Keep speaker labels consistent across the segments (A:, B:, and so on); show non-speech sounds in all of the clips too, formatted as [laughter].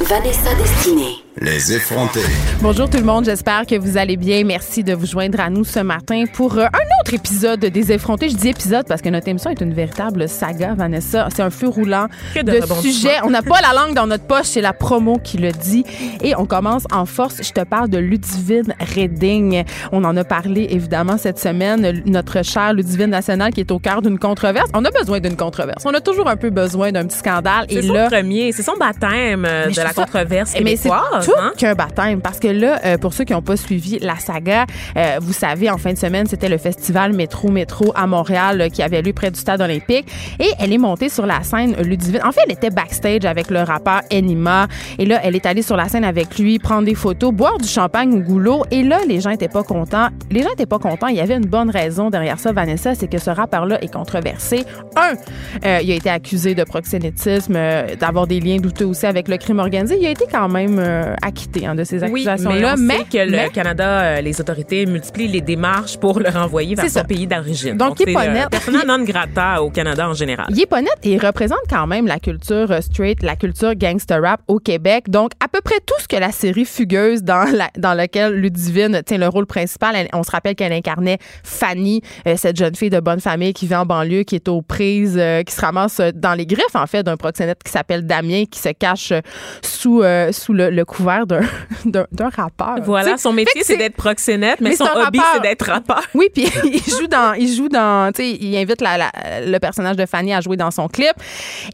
A: Vanessa Destinée.
B: Les effrontés.
C: Bonjour tout le monde, j'espère que vous allez bien. Merci de vous joindre à nous ce matin pour euh, un autre épisode des effrontés. Je dis épisode parce que notre émission est une véritable saga, Vanessa. C'est un feu roulant
D: Que
C: de,
D: de
C: sujets. On n'a pas la langue dans notre poche, c'est la promo qui le dit. Et on commence en force. Je te parle de Ludivine Redding. On en a parlé évidemment cette semaine. Notre chère Ludivine nationale qui est au cœur d'une controverse. On a besoin d'une controverse. On a toujours un peu besoin d'un petit scandale. Et
D: C'est son
C: là,
D: premier, c'est son baptême euh,
C: Mais
D: la controverse
C: mais c'est
D: québécoise.
C: tout
D: hein?
C: qu'un baptême. Parce que là, euh, pour ceux qui n'ont pas suivi la saga, euh, vous savez, en fin de semaine, c'était le festival Métro Métro à Montréal euh, qui avait lieu près du stade olympique. Et elle est montée sur la scène Ludivine. En fait, elle était backstage avec le rappeur Enima. Et là, elle est allée sur la scène avec lui, prendre des photos, boire du champagne au goulot. Et là, les gens étaient pas contents. Les gens étaient pas contents. Il y avait une bonne raison derrière ça, Vanessa, c'est que ce rappeur-là est controversé. Un, euh, il a été accusé de proxénétisme, d'avoir des liens douteux aussi avec le crime organisé. Il a été quand même euh, acquitté hein, de ces
D: Oui,
C: accusations-là.
D: mais que le
C: mais-
D: Canada, euh, les autorités multiplient les démarches pour le renvoyer vers son
C: ça.
D: pays d'origine.
C: Donc, il est
D: c'est
C: pas
D: euh,
C: net.
D: persona non grata au Canada en général.
C: Il est pas net et il représente quand même la culture straight, la culture gangster rap au Québec. Donc, à peu près tout ce que la série Fugueuse dans, la, dans laquelle Ludivine tient le rôle principal. Elle- on se rappelle qu'elle incarnait Fanny, euh, cette jeune fille de bonne famille qui vit en banlieue, qui est aux prises, qui se ramasse dans les griffes, en fait, d'un proxénète qui s'appelle Damien, qui se cache sous, euh, sous le, le couvert d'un, [laughs] d'un, d'un rappeur.
D: Voilà, son métier, c'est d'être proxénète, mais,
C: mais
D: son hobby,
C: rappeur.
D: c'est d'être rappeur.
C: oui, puis [laughs] il joue dans, il joue dans, tu sais, il invite la- la- le personnage de Fanny à jouer dans son clip.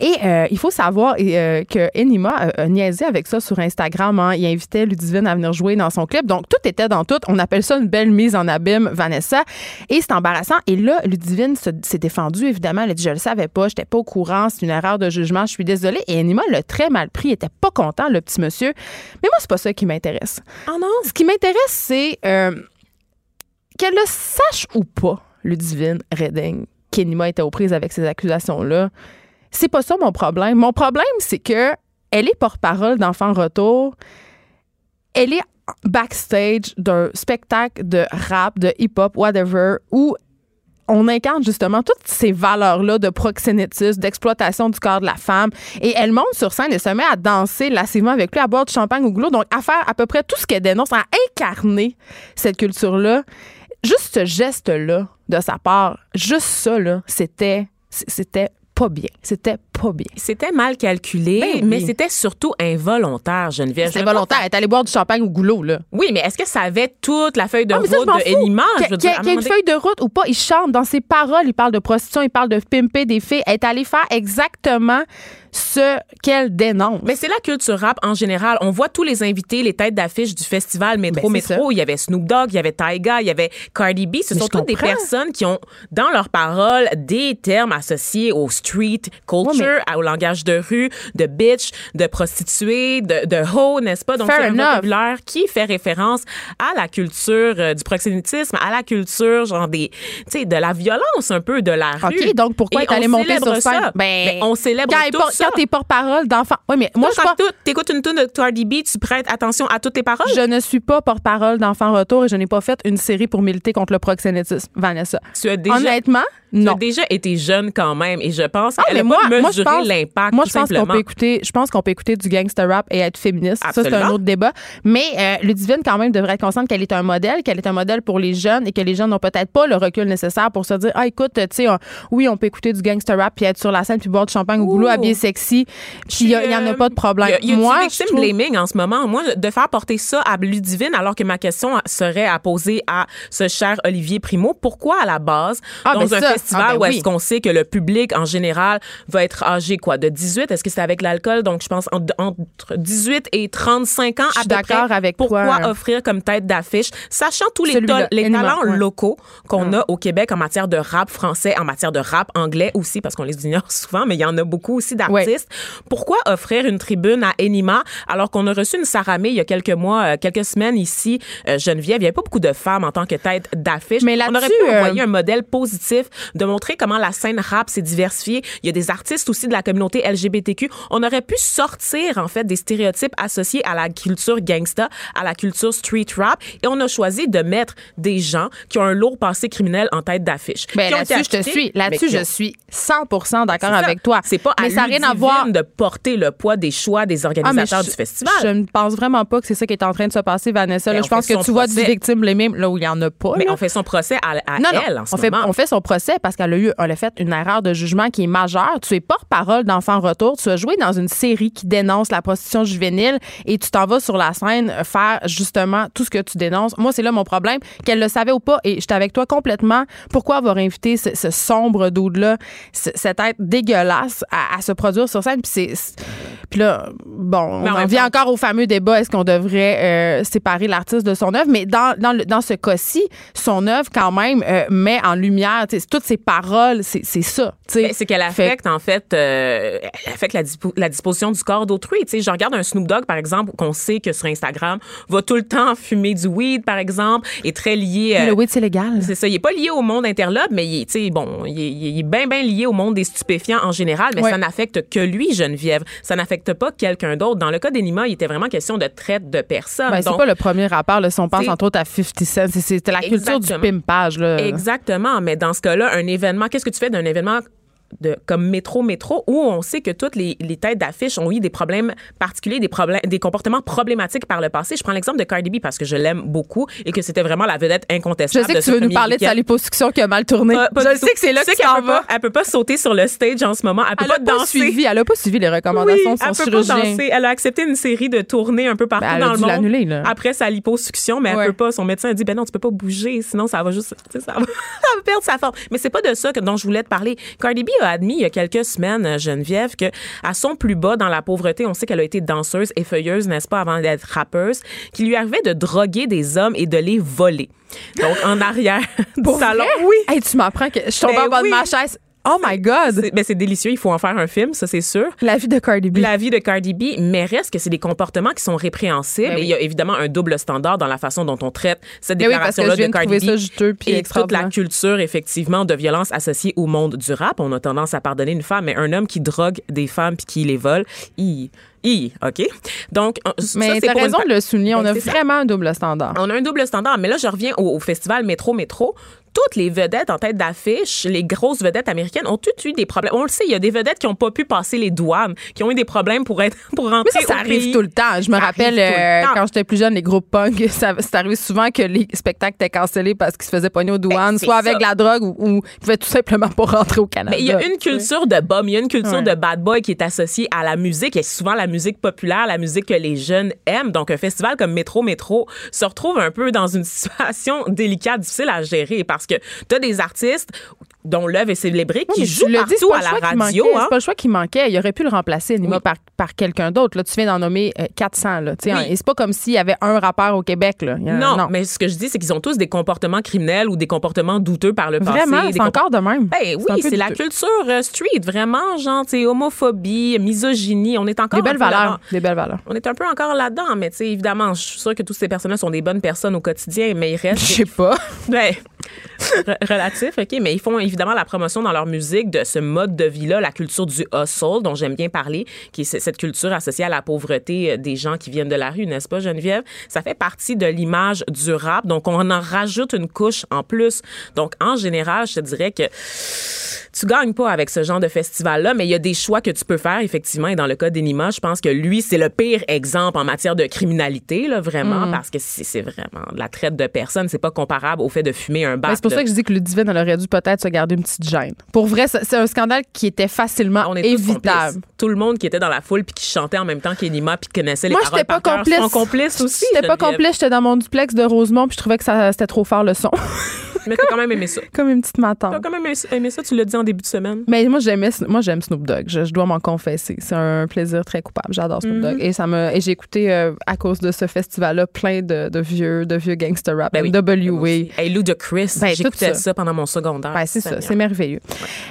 C: Et euh, il faut savoir euh, que Enima a, a niaisé avec ça sur Instagram. hein. Il invitait Ludivine à venir jouer dans son clip. Donc tout était dans tout. On appelle ça une belle mise en abîme, Vanessa. Et c'est embarrassant. Et là, Ludivine se- s'est défendue évidemment. Elle a dit je le savais pas, j'étais pas au courant, c'est une erreur de jugement, je suis désolée. Et Enima l'a très mal pris, il était pas content le petit monsieur. Mais moi c'est pas ça qui m'intéresse.
D: Oh non!
C: Ce qui m'intéresse, c'est euh, qu'elle le sache ou pas, Ludivine Redding, qu'Enima était aux prises avec ces accusations-là. C'est pas ça mon problème. Mon problème, c'est que elle est porte-parole d'Enfants Retour. Elle est backstage d'un spectacle de rap, de hip-hop, whatever, où on incarne justement toutes ces valeurs-là de proxénétisme, d'exploitation du corps de la femme. Et elle monte sur scène et se met à danser lassivement avec lui, à boire du champagne au goulot. Donc, à faire à peu près tout ce qu'elle dénonce, à incarner cette culture-là. Juste ce geste-là de sa part, juste ça, là, c'était, c'était pas bien. C'était pas bien.
D: C'était mal calculé,
C: Ben
D: mais
C: oui.
D: c'était surtout involontaire, Geneviève.
C: C'était
D: Je veux pas
C: volontaire. Elle est allée boire du champagne au goulot, là.
D: Oui, mais est-ce que ça avait toute la feuille de
C: Ah, ça,
D: route de. Enima?
C: Qu'il y
D: dire,
C: a
D: à un
C: qu'il y a une feuille de route ou pas, il chante dans ses paroles, il parle de prostitution, il parle de pimper des filles. Elle est allée faire exactement ce qu'elle dénonce.
D: Mais c'est la culture rap en général. On voit tous les invités, les têtes d'affiche du festival Métro
C: Ben,
D: Métro. Il y avait Snoop Dogg, il y avait Tyga, il y avait Cardi B. Ce
C: Mais
D: sont toutes des personnes qui ont dans leurs paroles des termes associés au street culture,
C: Ouais,
D: au langage de rue, de bitch, de prostituée, de, de hoe, n'est-ce pas? Donc, c'est un vocabulaire qui fait référence à la culture euh, du proxénétisme, à la culture, genre des, tu sais, de la violence un peu de la rue.
C: OK, donc pourquoi est allée
D: on
C: monter sur scène?
D: ça.
C: Ben,
D: on célèbre
C: quand,
D: ça.
C: quand t'es porte-parole d'enfants. Oui, mais moi, je suis pas.
D: quand tu écoutes une tune de Cardi B, tu prêtes attention à toutes tes paroles?
C: Je ne suis pas porte-parole d'Enfants Retour et je n'ai pas fait une série pour militer contre le proxénétisme, Vanessa.
D: Tu as déjà,
C: Honnêtement,
D: tu
C: non.
D: as déjà été jeune quand même et je pense
C: Ah,
D: qu'elle
C: mais
D: a
C: moi,
D: pas
C: moi, je
D: mesuré
C: pense,
D: l'impact
C: moi, je pense qu'on peut écouter, je pense qu'on peut écouter du gangster rap et être féministe. Ça, c'est un autre débat. Mais euh, Ludivine, quand même, devrait être consciente qu'elle est un modèle, qu'elle est un modèle pour les jeunes et que les jeunes n'ont peut-être pas le recul nécessaire pour se dire, ah, écoute, tu sais, oui, on peut écouter du gangster rap puis être sur la scène puis boire du champagne au goulot,
D: Ouh.
C: habillé sexy. Puis il n'y en a
D: euh,
C: pas de problème.
D: Y a, y a
C: moi,
D: du
C: je
D: victim
C: trouve-
D: blaming en ce moment. Moi, de faire porter ça à Ludivine, alors que ma question serait à poser à ce cher Olivier Primo, pourquoi à la base,
C: Ah,
D: dans
C: ben
D: un
C: ça.
D: Festival
C: Ah, ben
D: où est-ce qu'on sait que le public en général va être âgé quoi, de 18, est-ce que c'est avec l'alcool? Donc, je pense entre, entre 18 et 35 ans à peu
C: d'accord
D: près.
C: avec
D: pourquoi
C: toi.
D: offrir comme tête d'affiche, sachant tous les, talents
C: ouais.
D: locaux qu'on a au Québec en matière de rap français, en matière de rap anglais aussi, parce qu'on les ignore [laughs] souvent, mais il y en a beaucoup aussi d'artistes. Pourquoi offrir une tribune à Enima alors qu'on a reçu une Saramé il y a quelques mois, euh, quelques semaines ici, euh, Geneviève, il n'y avait pas beaucoup de femmes en tant que tête d'affiche.
C: Mais
D: On aurait pu
C: euh,
D: envoyer un modèle positif de montrer comment la scène rap s'est diversifiée. Il y a des artistes aussi de la communauté LGBTQ. On aurait pu sortir, en fait, des stéréotypes associés à la culture gangsta, à la culture street rap, et on a choisi de mettre des gens qui ont un lourd passé criminel en tête d'affiche.
C: Ben, là-dessus, je te suis. Là-dessus, je suis 100 d'accord
D: ça.
C: avec toi.
D: C'est pas à
C: Mais ça n'a rien à voir.
D: de porter le poids des choix des
C: Ah,
D: organisateurs
C: je,
D: du festival.
C: je ne pense vraiment pas que c'est ça qui est en train de se passer, Vanessa.
D: Mais
C: Là, je pense
D: fait
C: que tu vois du
D: procès.
C: victime blaming là où il n'y en a pas.
D: mais
C: là.
D: on fait son procès à, à
C: non, non,
D: elle en ce
C: on fait,
D: moment.
C: on fait son procès parce qu'elle a eu, elle a fait une erreur de jugement qui est majeure. Tu es porte-parole d'Enfants Retour. Tu as joué dans une série qui dénonce la prostitution juvénile et tu t'en vas sur la scène faire justement tout ce que tu dénonces. Moi, c'est là mon problème, qu'elle le savait ou pas. Et j'étais avec toi complètement. Pourquoi avoir invité ce, ce sombre dude-là, ce- cet être dégueulasse à, à se produire sur scène? Puis là, bon,
D: Mais
C: on en vient encore au fameux débat, est-ce qu'on devrait euh, séparer l'artiste de son œuvre? Mais dans, dans, le- dans ce cas-ci, son œuvre, quand même, euh, met en lumière toutes ses paroles, c'est ça.
D: Ben, c'est qu'elle
C: Fait-
D: affecte, en fait, euh, elle affecte la, dispo- la disposition du corps d'autrui. Je regarde un Snoop Dogg, par exemple, qu'on sait que sur Instagram, va tout le temps fumer du weed, par exemple, est très lié... euh,
C: Le weed, c'est légal.
D: c'est ça, il est pas lié au monde interlope, mais il est, bon, il est, il est bien, bien lié au monde des stupéfiants en général, mais
C: Ouais.
D: ça n'affecte que lui, Geneviève. Ça n'affecte pas quelqu'un d'autre. Dans le cas d'Enima, il était vraiment question de traite de personnes.
C: Ben, c'est pas le premier rapport. Là, si on pense entre autres à 50 Cent, c'est- c'était la culture du pimpage. Là.
D: Exactement, mais dans ce cas-là, un événement, qu'est-ce que tu fais d'un événement de, comme métro métro où on sait que toutes les, les têtes d'affiche ont eu des problèmes particuliers, des problèmes, des comportements problématiques par le passé. Je prends l'exemple de Cardi B parce que je l'aime beaucoup et que c'était vraiment la vedette
C: Je
D: incontestable.
C: sais
D: de
C: que tu veux nous parler de sa liposuction qui a mal tourné.
D: Pas- pas
C: je sais que c'est là que
D: sais peut pas-. Elle peut pas sauter sur le stage en ce moment. Elle peut
C: Elle
D: pas
C: a pas
D: danser.
C: suivi, elle a pas suivi les recommandations
D: Oui,
C: de son
D: elle peut pas
C: chirurgien.
D: danser. Elle a accepté une série de tournées un peu partout
C: Ben, a
D: dans le monde.
C: là.
D: Après sa liposuction, mais
C: Ouais.
D: elle peut pas. Son médecin a dit ben non, tu peux pas bouger, sinon ça va juste, sais, va, [laughs] ça va perdre sa forme. Mais c'est pas de ça que dont je voulais te parler. Cardi B a admis il y a quelques semaines, euh, Geneviève, que à son plus bas dans la pauvreté, on sait qu'elle a été danseuse et feuilleuse, n'est-ce pas, avant d'être rappeuse, qu'il lui arrivait de droguer des hommes et de les voler. Donc en [gasps] arrière du
C: Pour
D: salon.
C: vrai?
D: Oui.
C: Hey, tu m'apprends que je tombe
D: Ben
C: en bas
D: oui.
C: de ma chaise. Oh my God!
D: C'est ben, c'est délicieux, il faut en faire un film, ça c'est sûr.
C: La vie de Cardi B.
D: la vie de Cardi B, mais reste que c'est des comportements qui sont répréhensibles.
C: Ben oui.
D: Et il y a évidemment un double standard dans la façon dont on traite cette
C: Ben oui,
D: déclaration-là
C: je viens
D: de Cardi B.
C: ça juteux puis
D: et toute la culture, effectivement, de violence associée au monde du rap. On a tendance à pardonner une femme, mais un homme qui drogue des femmes puis qui les vole, hi, hi, OK? Donc, ça,
C: Mais
D: pour une
C: raison
D: pa-
C: de le souligner.
D: Ben,
C: on a
D: c'est ça.
C: vraiment un double standard.
D: on a un double standard. Mais là, je reviens au, au festival Métro Métro. Toutes les vedettes en tête d'affiche, les grosses vedettes américaines, ont toutes eu des problèmes. On le sait, il y a des vedettes qui n'ont pas pu passer les douanes, qui ont eu des problèmes pour être pour
C: Mais
D: rentrer
C: ça, ça
D: au
C: arrive
D: pays.
C: tout le temps. Je me
D: Ça
C: rappelle euh, quand j'étais plus jeune, les groupes punk, [laughs] ça, c'est arrivé souvent que les spectacles étaient cancellés parce qu'ils se faisaient pogner aux douanes,
D: Ben, c'est
C: soit avec
D: ça.
C: la drogue ou, ou ils pouvaient tout simplement pas rentrer au Canada.
D: Mais il y a une culture de bum, il y a une culture
C: Ouais.
D: de bad boy qui est associée à la musique, et souvent la musique populaire, la musique que les jeunes aiment. Donc un festival comme Métro Métro se retrouve un peu dans une [laughs] situation délicate, difficile à gérer parce que tu as des artistes dont l'œuvre est célébrée
C: Oui,
D: qui
C: dit, c'est
D: partout à la radio. hein.
C: C'est pas le choix qui manquait. Il aurait pu le remplacer, Nima,
D: Oui.
C: par, par quelqu'un d'autre. Là, tu viens d'en nommer euh, 400. Là, tu sais,
D: Oui.
C: hein. Et c'est pas comme s'il y avait un rappeur au Québec. Là. Il a-
D: Non, mais ce que je dis, c'est qu'ils ont tous des comportements criminels ou des comportements douteux par le passé.
C: Vraiment, c'est
D: compor-
C: encore de même.
D: Ben oui, c'est la culture euh, street, vraiment, genre, homophobie, misogynie. On est encore
C: Des belles valeurs. Des belles valeurs.
D: On est un peu encore là-dedans, mais évidemment, je suis sûre que toutes ces personnes-là sont des bonnes personnes au quotidien, mais ils
C: Je
D: restent.
C: sais pas. [laughs]
D: Ben, relatif, OK, mais ils font évidemment la promotion dans leur musique de ce mode de vie-là, la culture du hustle, dont j'aime bien parler, qui est cette culture associée à la pauvreté euh, des gens qui viennent de la rue, n'est-ce pas, Geneviève? Ça fait partie de l'image du rap, donc on en rajoute une couche en plus. Donc, en général, je te dirais que tu gagnes pas avec ce genre de festival-là, mais il y a des choix que tu peux faire, effectivement. Et dans le cas d'Enima, je pense que lui, c'est le pire exemple en matière de criminalité, là, vraiment,
C: Mm.
D: parce que c'est c'est vraiment de la traite de personnes. C'est pas comparable au fait de fumer un
C: Ben, c'est pour ça que je dis que Ludivine, elle aurait dû peut-être se garder une petite gêne. Pour vrai, c'est un scandale qui était facilement
D: on est tous
C: évitable.
D: complices. Tout le monde qui était dans la foule puis qui chantait en même temps qu'Enima puis qui connaissait les
C: Moi,
D: paroles
C: j'étais pas
D: par cœur
C: complice.
D: aussi.
C: J'étais pas complice, j'étais dans mon duplex de Rosemont, puis je trouvais que ça- c'était trop fort le son. [laughs]
D: Mais t'as quand même aimé ça.
C: Comme une petite
D: T'as
C: matante.
D: quand même aimé ça, tu l'as dit en début de semaine.
C: Mais moi, j'aimais, moi, j'aime Snoop Dogg. Je, je dois m'en confesser. C'est un plaisir très coupable. J'adore Snoop. Dogg. Et ça me, et j'ai écouté, euh, à cause de ce festival-là, plein de, de vieux, de vieux gangster rap.
D: Ben oui.
C: NWA.
D: Hey, Lou
C: Ben,
D: j'écoutais
C: ça.
D: ça. pendant mon secondaire.
C: Ben, c'est ça, c'est merveilleux.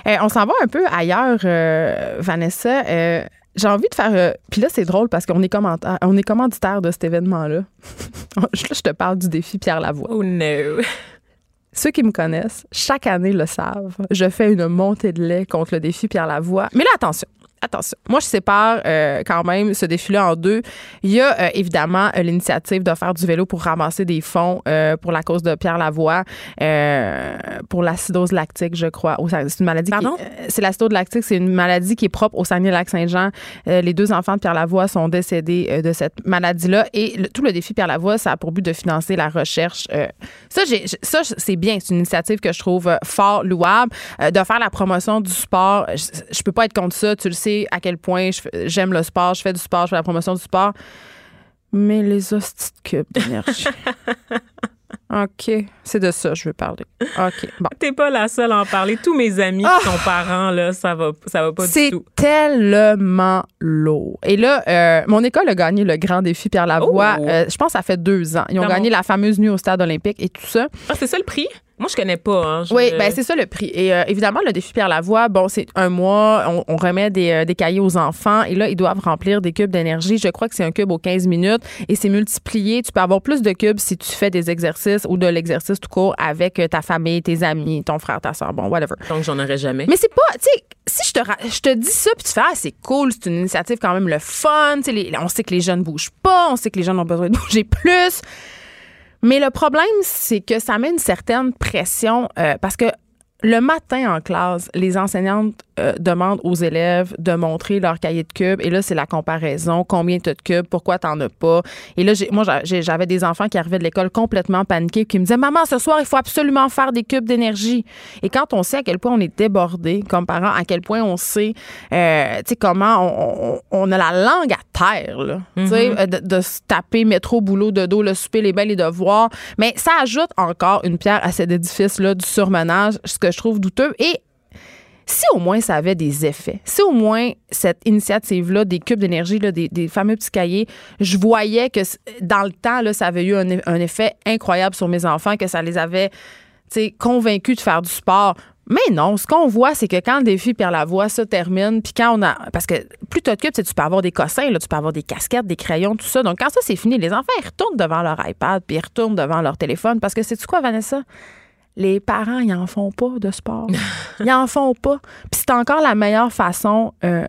C: Euh, on s'en va un peu ailleurs, euh, Vanessa. Euh, j'ai envie de faire. euh, Puis là, c'est drôle parce qu'on est, on est commanditaire de cet événement-là. là, [laughs] je te parle du défi Pierre Lavoie.
D: Oh no.
C: Ceux qui me connaissent, chaque année le savent. Je fais une montée de lait contre le défi Pierre Lavoie. Mais là, attention attention. Moi, je sépare euh, quand même ce défi-là en deux. Il y a euh, évidemment euh, l'initiative de faire du vélo pour ramasser des fonds pour la cause de Pierre Lavoie, pour l'acidose lactique, je crois. C'est une maladie.
D: Pardon?
C: C'est l'acidose lactique, c'est une maladie qui est propre au Saguenay-Lac-Saint-Jean. les deux enfants de Pierre Lavoie sont décédés de cette maladie-là. Et tout le défi Pierre Lavoie, ça a pour but de financer la recherche. ça, ça c'est bien. C'est une initiative que je trouve fort louable. de faire la promotion du sport, je, je peux pas être contre ça. Tu le sais à quel point j'aime le sport, je fais du sport, je fais la promotion du sport. Mais les hosties de cubes d'énergie. [laughs] OK. C'est de ça que je veux parler. OK. Bon.
D: T'es pas la seule à en parler. Tous mes amis qui sont parents, là, ça va, ça va pas du tout.
C: C'est tellement lourd. Et là, euh, mon école a gagné le grand défi Pierre Lavoie. Oh! Euh, je pense que ça fait deux ans. Ils ont gagné la fameuse nuit au stade olympique et tout ça.
D: Ah, c'est ça le prix? Moi, je connais pas. Hein,
C: Oui, ben c'est ça le prix. Et euh, évidemment, le défi Pierre Lavoie, bon, c'est un mois, on, remet des, euh, des, cahiers aux enfants et là, ils doivent remplir des cubes d'énergie. Je crois que c'est un cube aux 15 minutes et c'est multiplié. Tu peux avoir plus de cubes si tu fais des exercices ou de l'exercice tout court avec euh, ta famille, tes amis, ton frère, ta soeur, bon, whatever.
D: Donc, j'en aurais jamais.
C: Mais c'est pas, tu sais, si je te, je te dis ça puis tu fais, ah, c'est cool, c'est une initiative quand même le fun, les, on sait que les jeunes bougent pas, on sait que les jeunes ont besoin de [laughs] bouger plus. Mais le problème, c'est que ça met une certaine pression euh, parce que le matin en classe, les enseignantes euh, demandent aux élèves de montrer leur cahier de cubes. Et là, c'est la comparaison. Combien tu as de cubes? Pourquoi tu n'en as pas? Et là, moi, j'avais des enfants qui arrivaient de l'école complètement paniqués qui me disaient Maman, ce soir, il faut absolument faire des cubes d'énergie. Et quand on sait à quel point on est débordé comme parents, à quel point on sait, euh, tu sais, comment on, a la langue à terre, là, mm-hmm. euh, de, de, se taper métro, boulot, de dos, le souper, les belles, les devoirs. Mais ça ajoute encore une pierre à cet édifice-là du surmenage, ce que je trouve douteux. Et si au moins ça avait des effets, si au moins cette initiative-là, des cubes d'énergie, des, fameux petits cahiers, je voyais que dans le temps, là, ça avait eu un, effet incroyable sur mes enfants, que ça les avait convaincus de faire du sport. Mais non, ce qu'on voit, c'est que quand le défi Pierre Lavoie se termine, puis quand on a. Parce que plus tu as de cubes, tu peux avoir des cossins, là, tu peux avoir des casquettes, des crayons, tout ça. Donc quand ça c'est fini, les enfants, ils retournent devant leur iPad, puis ils retournent devant leur téléphone. Parce que c'est-tu quoi, Vanessa? Les parents, ils en font pas de sport. ils en font pas. Puis c'est encore la meilleure façon euh,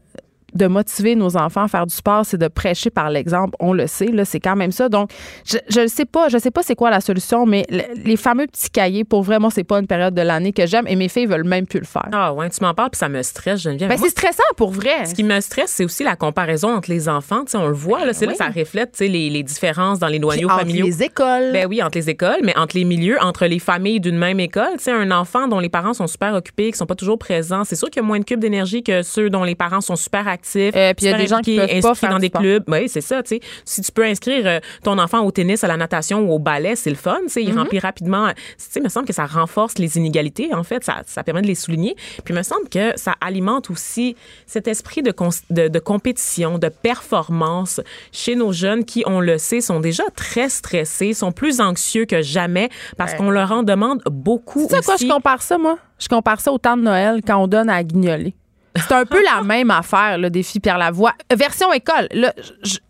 C: de motiver nos enfants à faire du sport, c'est de prêcher par l'exemple. On le sait, là, c'est quand même ça. Donc, je ne sais pas, je sais pas c'est quoi la solution, mais les fameux petits cahiers, pour vraiment, c'est pas une période de l'année que j'aime et mes filles veulent même plus le faire.
D: Ah ouais, tu m'en parles puis ça me stresse, Geneviève.
C: Ben, c'est stressant pour vrai.
D: Ce qui me stresse, c'est aussi la comparaison entre les enfants. Tu sais, on le voit, là, c'est là ça reflète les, les, différences dans les noyaux familiaux.
C: Entre les écoles.
D: Ben oui, entre les écoles, mais entre les milieux, entre les familles d'une même école. Tu sais, un enfant dont les parents sont super occupés, qui sont pas toujours présents, c'est sûr qu'il y a moins de cubes d'énergie que ceux dont les parents sont super actifs.
C: Euh, puis des gens qui peuvent pas faire
D: dans des clubs. Oui, c'est ça, tu sais. Si tu peux inscrire euh, ton enfant au tennis, à la natation ou au ballet, c'est le fun, tu sais, il mm-hmm. remplit rapidement. Tu sais, il me semble que ça renforce les inégalités en fait, ça, ça permet de les souligner. Puis il me semble que ça alimente aussi cet esprit de, de, de compétition, de performance chez nos jeunes qui, on le sait, sont déjà très stressés, sont plus anxieux que jamais parce qu'on leur en demande beaucoup.
C: Tu sais quoi je compare ça, moi? Je compare ça au temps de Noël quand on donne à guignoler. C'est un peu la même affaire, le défi Pierre Lavoie. Version école, là,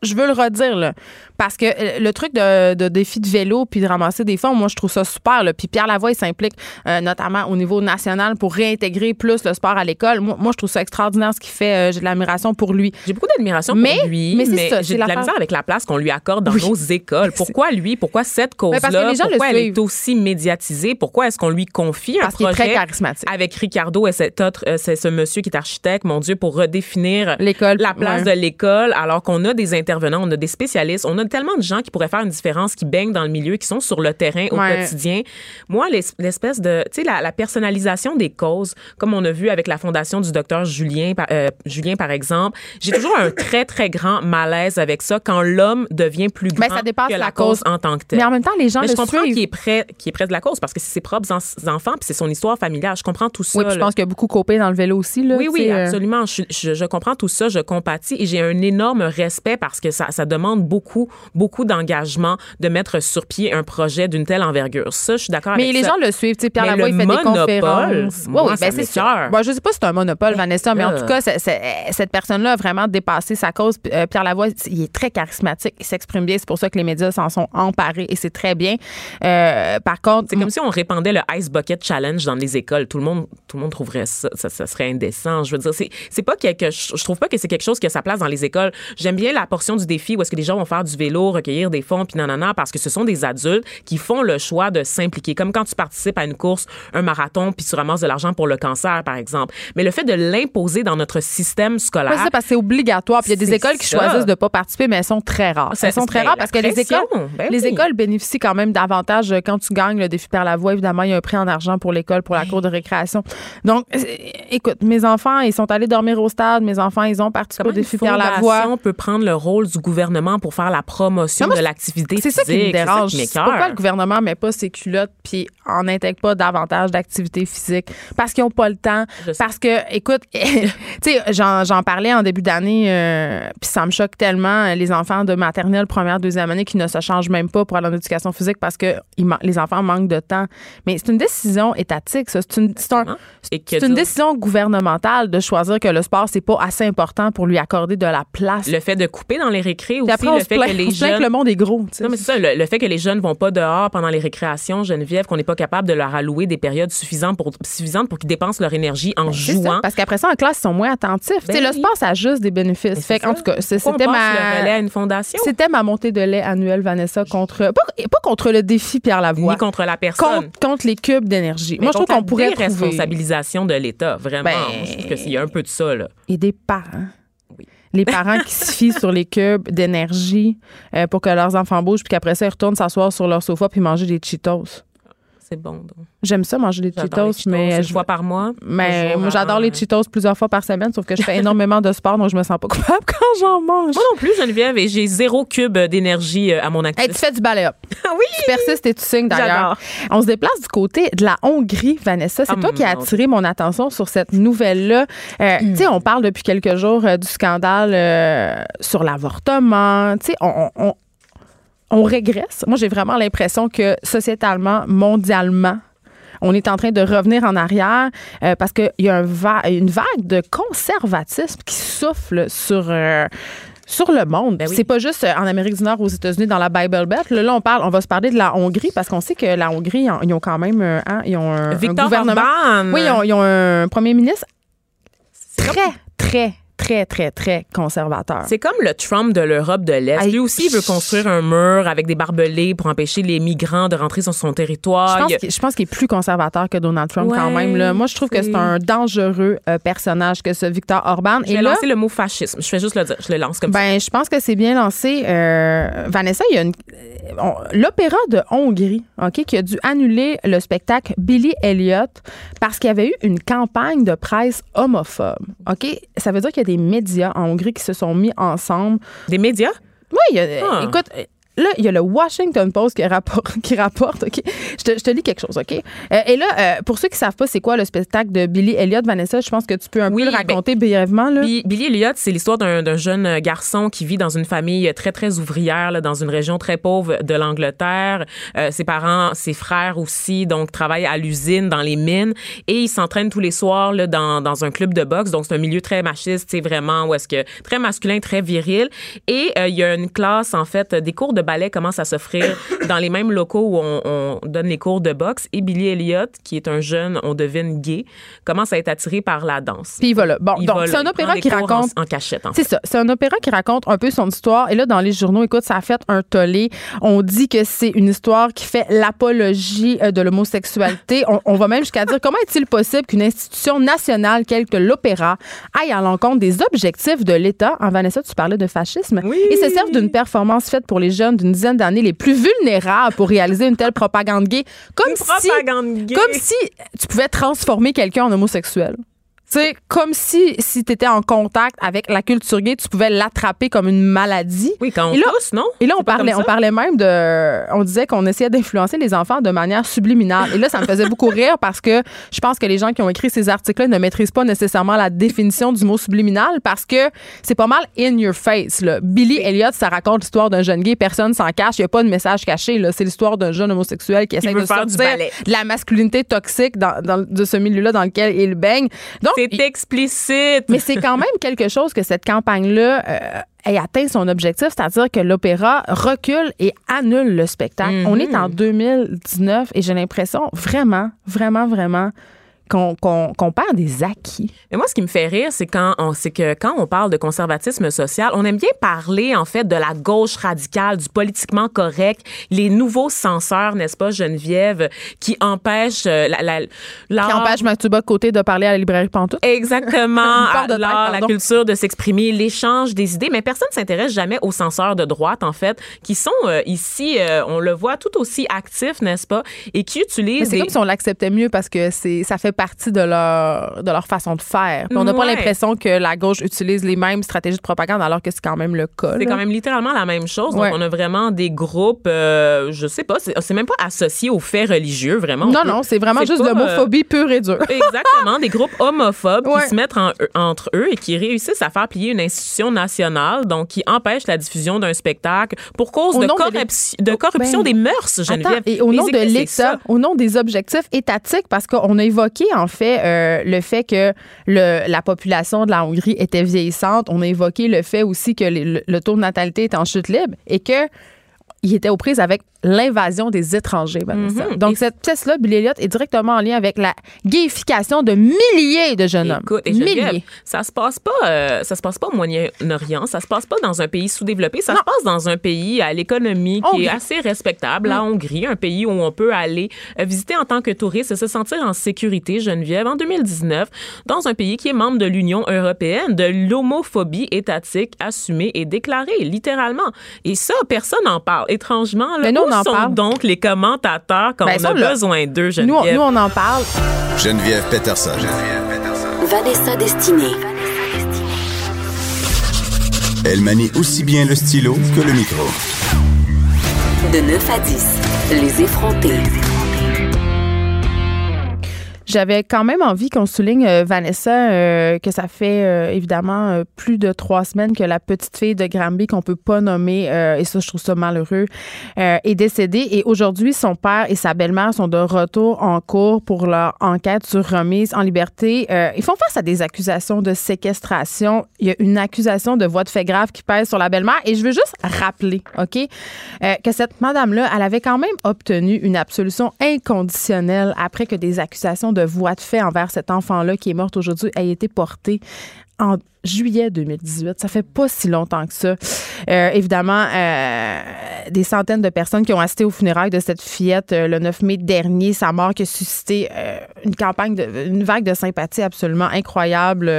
C: je veux le redire, là. Parce que euh, le truc de, défi de vélo puis de ramasser des fonds, moi, je trouve ça super. Là. Puis Pierre Lavoie, il s'implique euh, notamment au niveau national pour réintégrer plus le sport à l'école. Moi, je trouve ça extraordinaire ce qu'il fait. Euh, j'ai de l'admiration pour lui.
D: J'ai beaucoup d'admiration pour lui, mais, mais j'ai de la misère avec la place qu'on lui accorde dans nos [laughs] écoles. Pourquoi lui? Pourquoi cette cause-là? Pourquoi elle est aussi médiatisée? Pourquoi est-ce qu'on lui confie un projet
C: très charismatique.
D: avec Ricardo et cet autre, c'est ce monsieur qui est architecte, mon Dieu, pour redéfinir l'école, la place de l'école, alors qu'on a des intervenants, on a des spécialistes, on a tellement de gens qui pourraient faire une différence, qui baignent dans le milieu, qui sont sur le terrain au quotidien. Moi, l'espèce de, tu sais, la, personnalisation des causes, comme on a vu avec la fondation du docteur Julien, euh, Julien par exemple, j'ai toujours un très très grand malaise avec ça quand l'homme devient plus grand
C: ça dépasse
D: que
C: la,
D: cause. en tant que tel.
C: Mais en même temps, les gens
D: Mais
C: je
D: comprends qu'il est près, qui est près de la cause parce que c'est ses propres enfants puis c'est son histoire familiale. Je comprends tout ça.
C: Oui, je pense qu'il y a beaucoup copé dans le vélo aussi là.
D: Oui, oui, Oui,
C: euh,
D: absolument. Je, je, je comprends tout ça, je compatis et j'ai un énorme respect parce que ça, ça demande beaucoup, beaucoup d'engagement de mettre sur pied un projet d'une telle envergure. Ça, je suis d'accord
C: Mais
D: avec
C: les
D: ça.
C: gens le suivent. Tu sais, Pierre
D: Mais
C: Lavoie, il fait des
D: monopole,
C: conférences.
D: moi,
C: Oui, ben, c'est sûr. Bon, je sais pas si c'est un monopole, Vanessa, mais en tout cas, c'est- c'est- cette personne-là a vraiment dépassé sa cause. Euh, Pierre Lavoie, il est très charismatique, il s'exprime bien. C'est pour ça que les médias s'en sont emparés et c'est très bien. Euh, par contre,
D: C'est comme si on répandait le Ice Bucket Challenge dans les écoles. Tout le monde, tout le monde trouverait ça, ça, ça serait indécent. Je veux dire, c'est pas quelque, je trouve pas que c'est quelque chose qui a sa place dans les écoles. J'aime bien la portion du défi où est-ce que les gens vont faire du vélo, recueillir des fonds, puis nanana, parce que ce sont des adultes qui font le choix de s'impliquer. Comme quand tu participes à une course, un marathon, puis tu ramasses de l'argent pour le cancer, par exemple. Mais le fait de l'imposer dans notre système scolaire.
C: Ouais, c'est parce que c'est obligatoire. Puis il y a des écoles qui
D: ça.
C: choisissent de pas participer, mais elles sont très rares. Elles sont très rares
D: la
C: parce que les écoles,
D: ben
C: les
D: oui.
C: écoles bénéficient quand même davantage quand tu gagnes le défi Père Lavoie. Évidemment, il y a un prix en argent pour l'école, pour la cour de récréation. Donc, euh, écoute, mes enfants, ils sont allés dormir au stade. Mes enfants, ils ont participé au
D: Comment une
C: défi Pierre Lavoie.
D: fondation peut prendre le rôle du gouvernement pour faire la promotion
C: moi,
D: de l'activité
C: C'est ça qui me
D: physique?
C: Dérange. C'est. Pourquoi le gouvernement met pas ses culottes puis en intègre pas davantage d'activité physique? Parce qu'ils ont pas le temps.
D: Je sais.
C: Parce que, écoute, [laughs] tu sais, j'en, parlais en début d'année, euh, puis ça me choque tellement, les enfants de maternelle, première, deuxième année qui ne se changent même pas pour aller en éducation physique parce que les enfants manquent de temps. Mais c'est une décision étatique, ça. C'est une, un- décision gouvernementale de choisir que le sport, c'est pas assez important pour lui accorder de la place.
D: Le fait de couper dans les récrés aussi,
C: après, on
D: le fait que les
C: que le monde est gros.
D: Non, mais c'est ça, le, le fait que les jeunes vont pas dehors pendant les récréations, Geneviève, qu'on n'est pas capable de leur allouer des périodes suffisantes pour, suffisantes pour qu'ils dépensent leur énergie en
C: Ben, ça,
D: jouant.
C: parce qu'après ça, en classe, ils sont moins attentifs.
D: Ben
C: le sport, ça a juste des bénéfices. Fait en tout cas, c'était
D: passe le à
C: ma.
D: une fondation,
C: C'était ma montée de lait annuelle, Vanessa, contre. Pas, pas contre le défi Pierre Lavoie.
D: ni contre la personne.
C: Contre, contre les cubes d'énergie. Moi, je trouve qu'on pourrait
D: déresponsabilisation de l'État, vraiment.
C: Ben-
D: je trouve que s'il y a un peu de ça, là.
C: Et des parents. Les parents qui se fient sur les cubes d'énergie euh, pour que leurs enfants bougent, puis qu'après ça, ils retournent s'asseoir sur leur sofa puis manger des Cheetos.
D: C'est bon, donc.
C: J'aime ça, manger des
D: les
C: Cheetos, mais
D: une
C: je
D: fois par mois.
C: Mais moi, j'adore
D: euh,
C: les Cheetos plusieurs fois par semaine, sauf que je fais [laughs] énormément de sport, donc je me sens pas coupable [laughs] quand j'en mange.
D: Moi non plus, Geneviève, et j'ai zéro cube d'énergie euh, à mon actif.
C: Hey, tu fais du balai up. [laughs]
D: oui!
C: Tu persistes et tu signes d'ailleurs.
D: J'adore.
C: On se déplace du côté de la Hongrie, Vanessa. C'est
D: Ah,
C: toi qui as attiré mon attention sur cette nouvelle-là. Euh, Tu sais, on parle depuis quelques jours euh, du scandale euh, sur l'avortement. Tu sais, on, on- on- régresse. Moi, j'ai vraiment l'impression que sociétalement, mondialement, on est en train de revenir en arrière euh, parce qu'il y a un va- une vague de conservatisme qui souffle sur. euh, sur le monde.
D: Ben oui.
C: C'est pas juste euh, en Amérique du Nord, aux États-Unis, dans la Bible Belt. Là, là, on parle, on va se parler de la Hongrie parce qu'on sait que la Hongrie, ils ont- quand même, hein, ils ont un, gouvernement.
D: Orban.
C: Oui, ils ont, ils ont un premier ministre très, très, très, très, très conservateur.
D: C'est comme le Trump de l'Europe de l'Est. Lui aussi, il veut construire un mur avec des barbelés pour empêcher les migrants de rentrer sur son territoire.
C: Je pense
D: Il
C: qu'il- est plus conservateur que Donald Trump quand même. Là. Moi, je trouve que c'est un dangereux euh, personnage que ce Victor Orban.
D: Je
C: Et
D: vais
C: là,
D: lancer le mot fascisme. Je fais juste le dire. Je le lance comme ça.
C: ben, je pense que c'est bien lancé. Euh, Vanessa, il y a une. on- L'Opéra de Hongrie, OK, qui a dû annuler le spectacle Billy Elliot parce qu'il y avait eu une campagne de presse homophobe. OK? Ça veut dire qu'il y a des médias en Hongrie qui se sont mis ensemble
D: Des médias?
C: oui,
D: Ah.
C: écoute, là, il y a le Washington Post qui rapporte, [laughs] qui rapporte OK? Je te, je te lis quelque chose, OK? Euh, et là, euh, pour ceux qui savent pas c'est quoi le spectacle de Billy Elliot, Vanessa, je pense que tu peux un
D: Oui,
C: peu le
D: ben,
C: raconter brièvement, là.
D: Bi- Billy Elliot, c'est l'histoire d'un jeune garçon qui vit dans une famille très, très ouvrière, là, dans une région très pauvre de l'Angleterre. Euh, ses parents, ses frères aussi, donc, travaillent à l'usine, dans les mines. Et il s'entraîne tous les soirs là, dans, dans un club de boxe. Donc, c'est un milieu très machiste, c'est vraiment, où est-ce que, très masculin, très viril. Et euh, il y a une classe, en fait, des cours de ballet commencent à s'offrir dans les mêmes locaux où on, on donne les cours de boxe. Et Billy Elliot, qui est un jeune, on devine gay, commence à être attiré par la danse.
C: Puis voilà. Bon,
D: Il
C: donc c'est un
D: il
C: opéra qui raconte
D: en, en cachette. En fait.
C: C'est ça. C'est un opéra qui raconte un peu son histoire. Et là, dans les journaux, écoute, ça a fait un tollé. On dit que c'est une histoire qui fait l'apologie euh, de l'homosexualité. On, on va même jusqu'à dire comment est-il possible qu'une institution nationale telle que l'opéra aille à l'encontre des objectifs de l'État? En Vanessa, tu parlais de fascisme.
D: Oui.
C: Et se servent d'une performance faite pour les jeunes d'une dizaine d'années les plus vulnérables pour réaliser une telle propagande gay. Comme
D: Une
C: si,
D: propagande gay.
C: comme si tu pouvais transformer quelqu'un en homosexuel. Tu sais, comme si, si tu étais en contact avec la culture gay, tu pouvais l'attraper comme une maladie.
D: Oui, quand on
C: Et là-
D: tousse, non?
C: Et là, on parlait, on parlait même de. On disait qu'on essayait d'influencer les enfants de manière subliminale. Et là, ça me faisait beaucoup rire parce que je pense que les gens qui ont écrit ces articles-là ne maîtrisent pas nécessairement la définition du mot subliminal parce que c'est pas mal in your face. Là. Billy Elliot, ça raconte l'histoire d'un jeune gay, personne s'en cache, il n'y a pas de message caché. là. C'est l'histoire d'un jeune homosexuel qui essaie de
D: faire du
C: sortir de la masculinité toxique dans, dans- de ce milieu-là dans lequel il baigne. Donc,
D: C'est explicite.
C: mais c'est quand même quelque chose que cette campagne-là euh, ait atteint son objectif, c'est-à-dire que l'opéra recule et annule le spectacle. On est en 2019 et j'ai l'impression vraiment, vraiment, vraiment qu'on qu'on perd des acquis.
D: Mais moi, ce qui me fait rire, c'est quand on, c'est que quand on parle de conservatisme social, on aime bien parler en fait de la gauche radicale, du politiquement correct, les nouveaux censeurs, n'est-ce pas, Geneviève, qui empêchent euh, la, la,
C: Qui empêche Mathieu Côté de parler à la librairie Pantoute.
D: Exactement. [laughs] L'art, la culture de s'exprimer, l'échange des idées. Mais personne ne s'intéresse jamais aux censeurs de droite, en fait, qui sont euh, ici, euh, on le voit, tout aussi actifs, n'est-ce pas, et qui utilisent
C: C'est
D: des...
C: comme si on l'acceptait mieux parce que c'est ça fait partie de leur, de leur façon de faire. Puis on n'a pas l'impression que la gauche utilise les mêmes stratégies de propagande alors que c'est quand même le cas.
D: C'est quand même littéralement la même chose. Donc, on a vraiment des groupes, euh, je sais pas, c'est même pas associé aux faits religieux, vraiment. On
C: Non,
D: peut-
C: non, c'est vraiment juste
D: pas, euh,
C: l'homophobie pure et dure. [laughs]
D: Exactement, des groupes homophobes
C: Ouais.
D: qui se mettent en- entre eux et qui réussissent à faire plier une institution nationale, donc qui empêchent la diffusion d'un spectacle pour cause
C: Au
D: de,
C: de
D: corruption, de corruption
C: Ben,
D: des mœurs, Geneviève.
C: Attends, et au nom de l'État, au nom des objectifs étatiques, parce qu'on a évoqué en fait euh, le fait que la population de la Hongrie était vieillissante. On a évoqué le fait aussi que le, le taux de natalité est en chute libre et que il était aux prises avec l'invasion des étrangers, Vanessa.
D: Mhm.
C: Donc,
D: Et-
C: cette pièce-là, Bill Elliott, est directement en lien avec la gayification de milliers de jeunes hommes.
D: Écoute, Geneviève,
C: milliers.
D: ça se passe pas, euh, ça se passe pas au Moyen-Orient, ça se passe pas dans un pays sous-développé, ça se passe dans un pays à l'économie qui
C: Hongrie.
D: est assez respectable, la Hongrie, un pays où on peut aller euh, visiter en tant que touriste et se sentir en sécurité, Geneviève, en 2019, dans un pays qui est membre de l'Union européenne, de l'homophobie étatique assumée et déclarée, littéralement. Et ça, personne n'en parle. Étrangement, là,
C: on en
D: sont
C: parle.
D: donc les commentateurs quand
C: Ben,
D: on a
C: là,
D: besoin d'eux,
C: Nous,
D: Geneviève?
C: on- nous, on en parle.
B: Geneviève Peterson.
A: Vanessa Destinée.
B: Elle manie aussi bien le stylo que le micro.
A: De 9 à 10. Les effrontés.
C: J'avais quand même envie qu'on souligne, euh, Vanessa, euh, que ça fait euh, évidemment plus de trois semaines que la petite fille de Granby, qu'on peut pas nommer, et ça, je trouve ça malheureux, est décédée. Et aujourd'hui, son père et sa belle-mère sont de retour en cours pour leur enquête sur remise en liberté. Ils font face à des accusations de séquestration. Il y a une accusation de voie de fait grave qui pèse sur la belle-mère. Et je veux juste rappeler, OK, que cette madame-là, elle avait quand même obtenu une absolution inconditionnelle après que des accusations de voie de fait envers cet enfant-là qui est morte aujourd'hui aient été portées en juillet 2018. Ça fait pas si longtemps que ça. Euh, évidemment, euh, des centaines de personnes qui ont assisté aux funérailles de cette fillette euh, le 9 mai dernier. Sa mort qui a suscité une campagne, de, une vague de sympathie absolument incroyable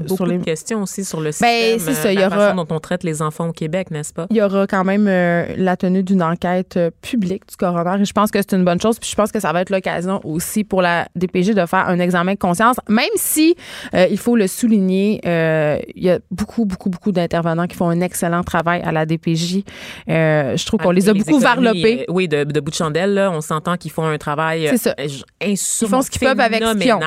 D: Beaucoup
C: sur les
D: de questions aussi sur le
C: Ben,
D: système,
C: c'est ça, il y
D: la
C: aura-
D: façon dont on traite les enfants au Québec, n'est-ce pas?
C: il y aura quand même la tenue d'une enquête publique du coroner et je pense que c'est une bonne chose. Puis je pense que ça va être l'occasion aussi pour la DPG de faire un examen de conscience, même si il faut le souligner, euh, il y a beaucoup, beaucoup, beaucoup d'intervenants qui font un excellent travail à la DPJ. Euh, je trouve qu'on les a beaucoup varlopés.
D: euh, oui, de, de bout de chandelle, là, on s'entend qu'ils font un travail euh,
C: Ils font ce qu'ils peuvent avec ce qu'ils ont,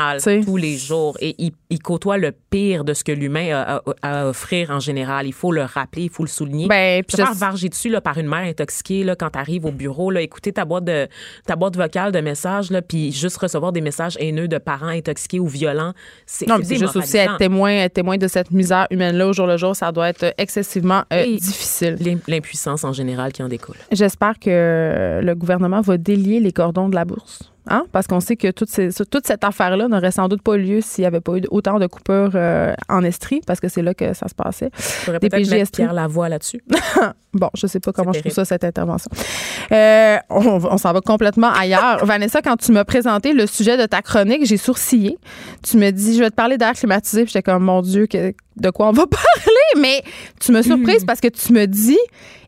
D: tous les jours. Et ils, ils côtoient le pire de ce que l'humain a, a- a à offrir en général. Il faut le rappeler, il faut le souligner.
C: Ben, puis
D: Se
C: je-
D: faire varger dessus là, par une mère intoxiquée là, quand tu arrives au bureau, là, écouter ta boîte, de, ta boîte vocale de messages, là, puis juste recevoir des messages haineux de parents intoxiqués ou violents, c'est
C: non, c'est juste aussi être témoin, être témoin de cette misère humaine-là au jour le jour. Ça doit être excessivement euh, difficile.
D: L'im- L'impuissance en général qui en découle.
C: J'espère que le gouvernement va délier les cordons de la bourse. Hein? Parce qu'on sait que toute, ces- toute cette affaire-là n'aurait sans doute pas lieu s'il n'y avait pas eu autant de coupures euh, en Estrie, parce que c'est là que ça se passait. Des PGST.
D: Pierre Lavoie là-dessus. [laughs]
C: Bon, je sais pas comment je trouve ça, cette intervention. Euh, on on s'en va complètement ailleurs. [laughs] Vanessa, quand tu m'as présenté le sujet de ta chronique, j'ai sourcillé. Tu me dis, je vais te parler d'air climatisé. Puis j'étais comme, mon Dieu, que- de quoi on va [laughs] parler? Mais tu me surprise parce que tu me dis,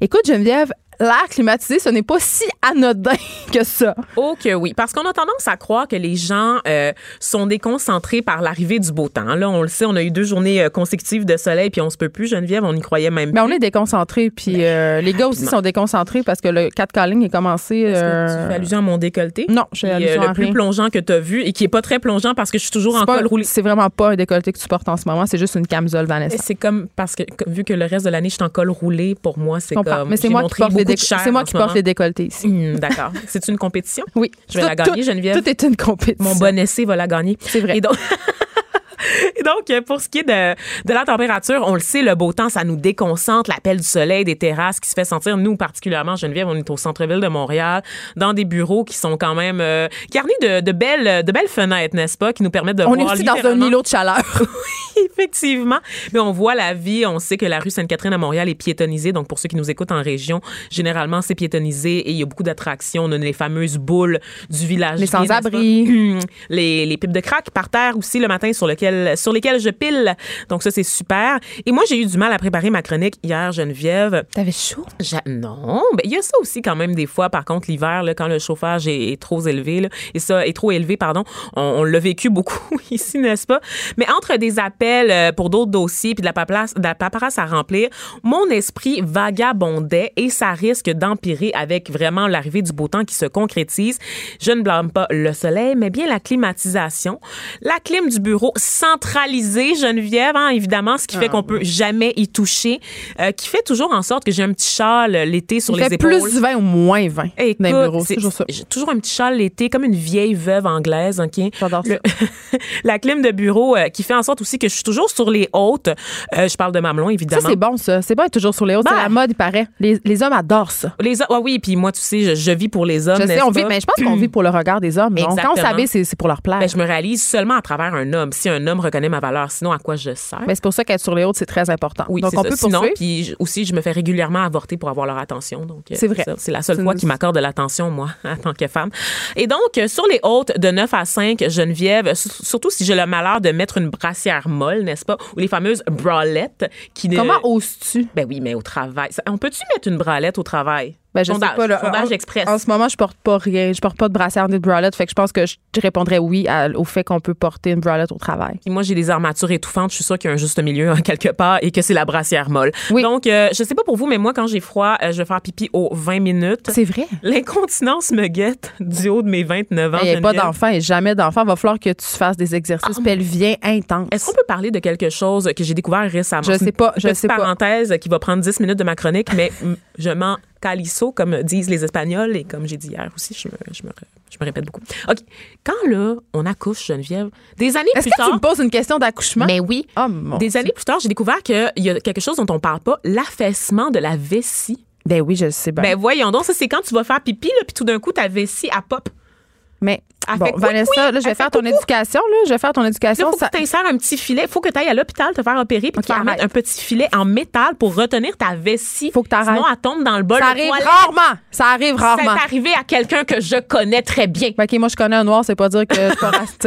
C: écoute, Geneviève, l'air climatisé, ce n'est pas si anodin [laughs] que ça.
D: Oh que oui, parce qu'on a tendance à croire que les gens euh, sont déconcentrés par l'arrivée du beau temps. Là, on le sait, on a eu deux journées euh, consécutives de soleil, puis on se peut plus, Geneviève, on y croyait même
C: Mais
D: plus.
C: on est déconcentrés, puis euh, les gars aussi sont déconcentrés parce que le 4 calling est commencé.
D: Est-ce que tu fais allusion à mon décolleté?
C: Non, je fais allusion
D: le
C: à
D: plus
C: rien.
D: plongeant que tu as vu et qui est pas très plongeant parce que je suis toujours en
C: pas-
D: col roulé.
C: C'est vraiment pas un décolleté que tu portes en ce moment, c'est juste une camisole Vanessa.
D: C'est comme parce que vu que le reste de l'année je suis en col roulé, pour moi c'est comme
C: Mais c'est moi qui porte déco- c'est moi qui porte
D: moment.
C: les décolletés ici.
D: Hum, D'accord. C'est une compétition?
C: Oui.
D: Je vais la gagner,
C: tout-
D: Geneviève.
C: Tout est une compétition.
D: Mon bon essai va la gagner.
C: C'est vrai.
D: Et donc, [laughs] [laughs] donc, euh, pour ce qui est de, de la température, on le sait, le beau temps, ça nous déconcentre. L'appel du soleil, des terrasses qui se fait sentir. Nous, particulièrement, Geneviève, on est au centre-ville de Montréal, dans des bureaux qui sont quand même euh, garnis de, de belles, de belles fenêtres, n'est-ce pas, qui nous permettent de
C: On est
D: voir
C: aussi dans un îlot de chaleur. [laughs]
D: Effectivement. Mais on voit la vie. On sait que la rue Sainte-Catherine à Montréal est piétonnisée. Donc, pour ceux qui nous écoutent en région, généralement, c'est piétonnisé et il y a beaucoup d'attractions. On a les fameuses boules du village.
C: Les sans-abri. [clears throat]
D: Les, les pipes de crack par terre aussi le matin sur, lequel, sur lesquelles je pile. Donc, ça, c'est super. Et moi, j'ai eu du mal à préparer ma chronique hier, Geneviève.
C: T'avais chaud?
D: Non, ben il y a ça aussi quand même des fois. Par contre, l'hiver, quand le chauffage est, est trop élevé, là, et ça est trop élevé, pardon, on, on l'a vécu beaucoup [laughs] ici, n'est-ce pas? Mais entre des appels euh, pour d'autres dossiers puis de la paperasse, de la paperasse à remplir, mon esprit vagabondait et ça risque d'empirer avec vraiment l'arrivée du beau temps qui se concrétise. Je ne blâme pas le soleil, mais bien la climatisation, la clim du bureau centralisée, Geneviève, hein, évidemment, ce qui fait qu'on peut jamais y toucher, euh, qui fait toujours en sorte que j'ai un petit châle euh, l'été sur
C: Il
D: les
C: fait
D: épaules.
C: plus 20 ou moins 20
D: Écoute,
C: dans les bureaux.
D: c'est-
C: C'est toujours ça.
D: J'ai toujours un petit châle l'été, comme une vieille veuve anglaise, OK?
C: J'adore ça.
D: Le- [laughs] la clim de bureau euh, qui fait en sorte aussi que je suis toujours sur les hautes. Euh, je parle de mamelon,
C: Ça,
D: évidemment.
C: c'est bon, ça. C'est bon être toujours sur les hautes. C'est
D: Ben.
C: la mode, il paraît. Les, les hommes adorent ça.
D: Les hommes, ah oui, puis moi, tu sais, je, je vis pour les hommes.
C: Je sais, on vit, mais je pense qu'on vit pour le regard des hommes. Donc, quand on s'habille, c'est c'est pour leur plaire.
D: Ben, je me réalise seulement à travers un homme. Si un homme reconnaît ma valeur, sinon à quoi je sers?
C: Mais c'est pour ça qu'être sur les hautes, c'est très important.
D: Oui,
C: Donc, on
D: ça.
C: peut
D: Sinon, puis aussi, je me fais régulièrement avorter pour avoir leur attention. Donc, euh,
C: C'est vrai.
D: C'est la seule fois
C: une-
D: qu'ils m'accordent de l'attention, moi, [laughs] en tant que femme. Et donc, euh, sur les hautes de 9 à 5, Geneviève, surtout si j'ai le malheur de mettre une brassière molle, n'est-ce pas, ou les fameuses bralettes qui ne...
C: Comment oses-tu?
D: Ben oui, mais au travail. On peut-tu mettre une bralette au travail?
C: Ben, je
D: sondage,
C: sais pas. Là,
D: sondage
C: en,
D: express.
C: En ce moment, je porte pas rien. Je porte pas de brassière ni de bralette. Fait que je pense que je répondrais oui à- au fait qu'on peut porter une bralette au travail.
D: Puis moi, j'ai des armatures étouffantes. Je suis sûre qu'il y a un juste milieu quelque part et que c'est la brassière molle.
C: Oui.
D: Donc, euh, je sais pas pour vous, mais moi, quand j'ai froid, euh, je vais faire pipi aux 20 minutes.
C: C'est vrai.
D: L'incontinence me guette du haut de mes 29 ans.
C: Il n'y a pas d'enfant et jamais d'enfant. Il va falloir que tu fasses des exercices pelviens intenses.
D: Est-ce qu'on peut parler de quelque chose que j'ai découvert récemment?
C: Je sais pas, je sais pas.
D: parenthèse qui va prendre 10 minutes de ma chronique, mais je m'en calisso, comme disent les Espagnols, et comme j'ai dit hier aussi, je me, je me, je me répète beaucoup. OK. Quand là, on accouche, Geneviève, des années
C: Est-ce
D: plus
C: que tu
D: tard...
C: me poses une question d'accouchement?
D: Mais oui.
C: Oh, mon
D: Des années plus tard, j'ai découvert qu'il y a quelque chose dont on parle pas, l'affaissement de la vessie.
C: Ben oui, je le sais bien.
D: Ben voyons donc, ça c'est quand tu vas faire pipi, là, puis tout d'un coup, ta vessie, elle pop.
C: Mais
D: Elle
C: bon,
D: fait
C: Vanessa, là, je vais faire ton
D: coucou.
C: éducation. Là, je vais faire ton éducation.
D: faut
C: ça-
D: que tu t'insères un petit filet. faut que tu ailles à l'hôpital te faire opérer puis
C: Ok,
D: te faire
C: arrête.
D: mettre un petit filet en métal pour retenir ta vessie.
C: Faut que t'arrêtes.
D: Sinon, elle tombe dans le bol
C: ça arrive
D: toilette.
C: rarement. Ça arrive
D: C'est
C: rarement.
D: arrivé à quelqu'un que je connais très bien.
C: Ben, OK, moi, je connais un noir, c'est pas dire que je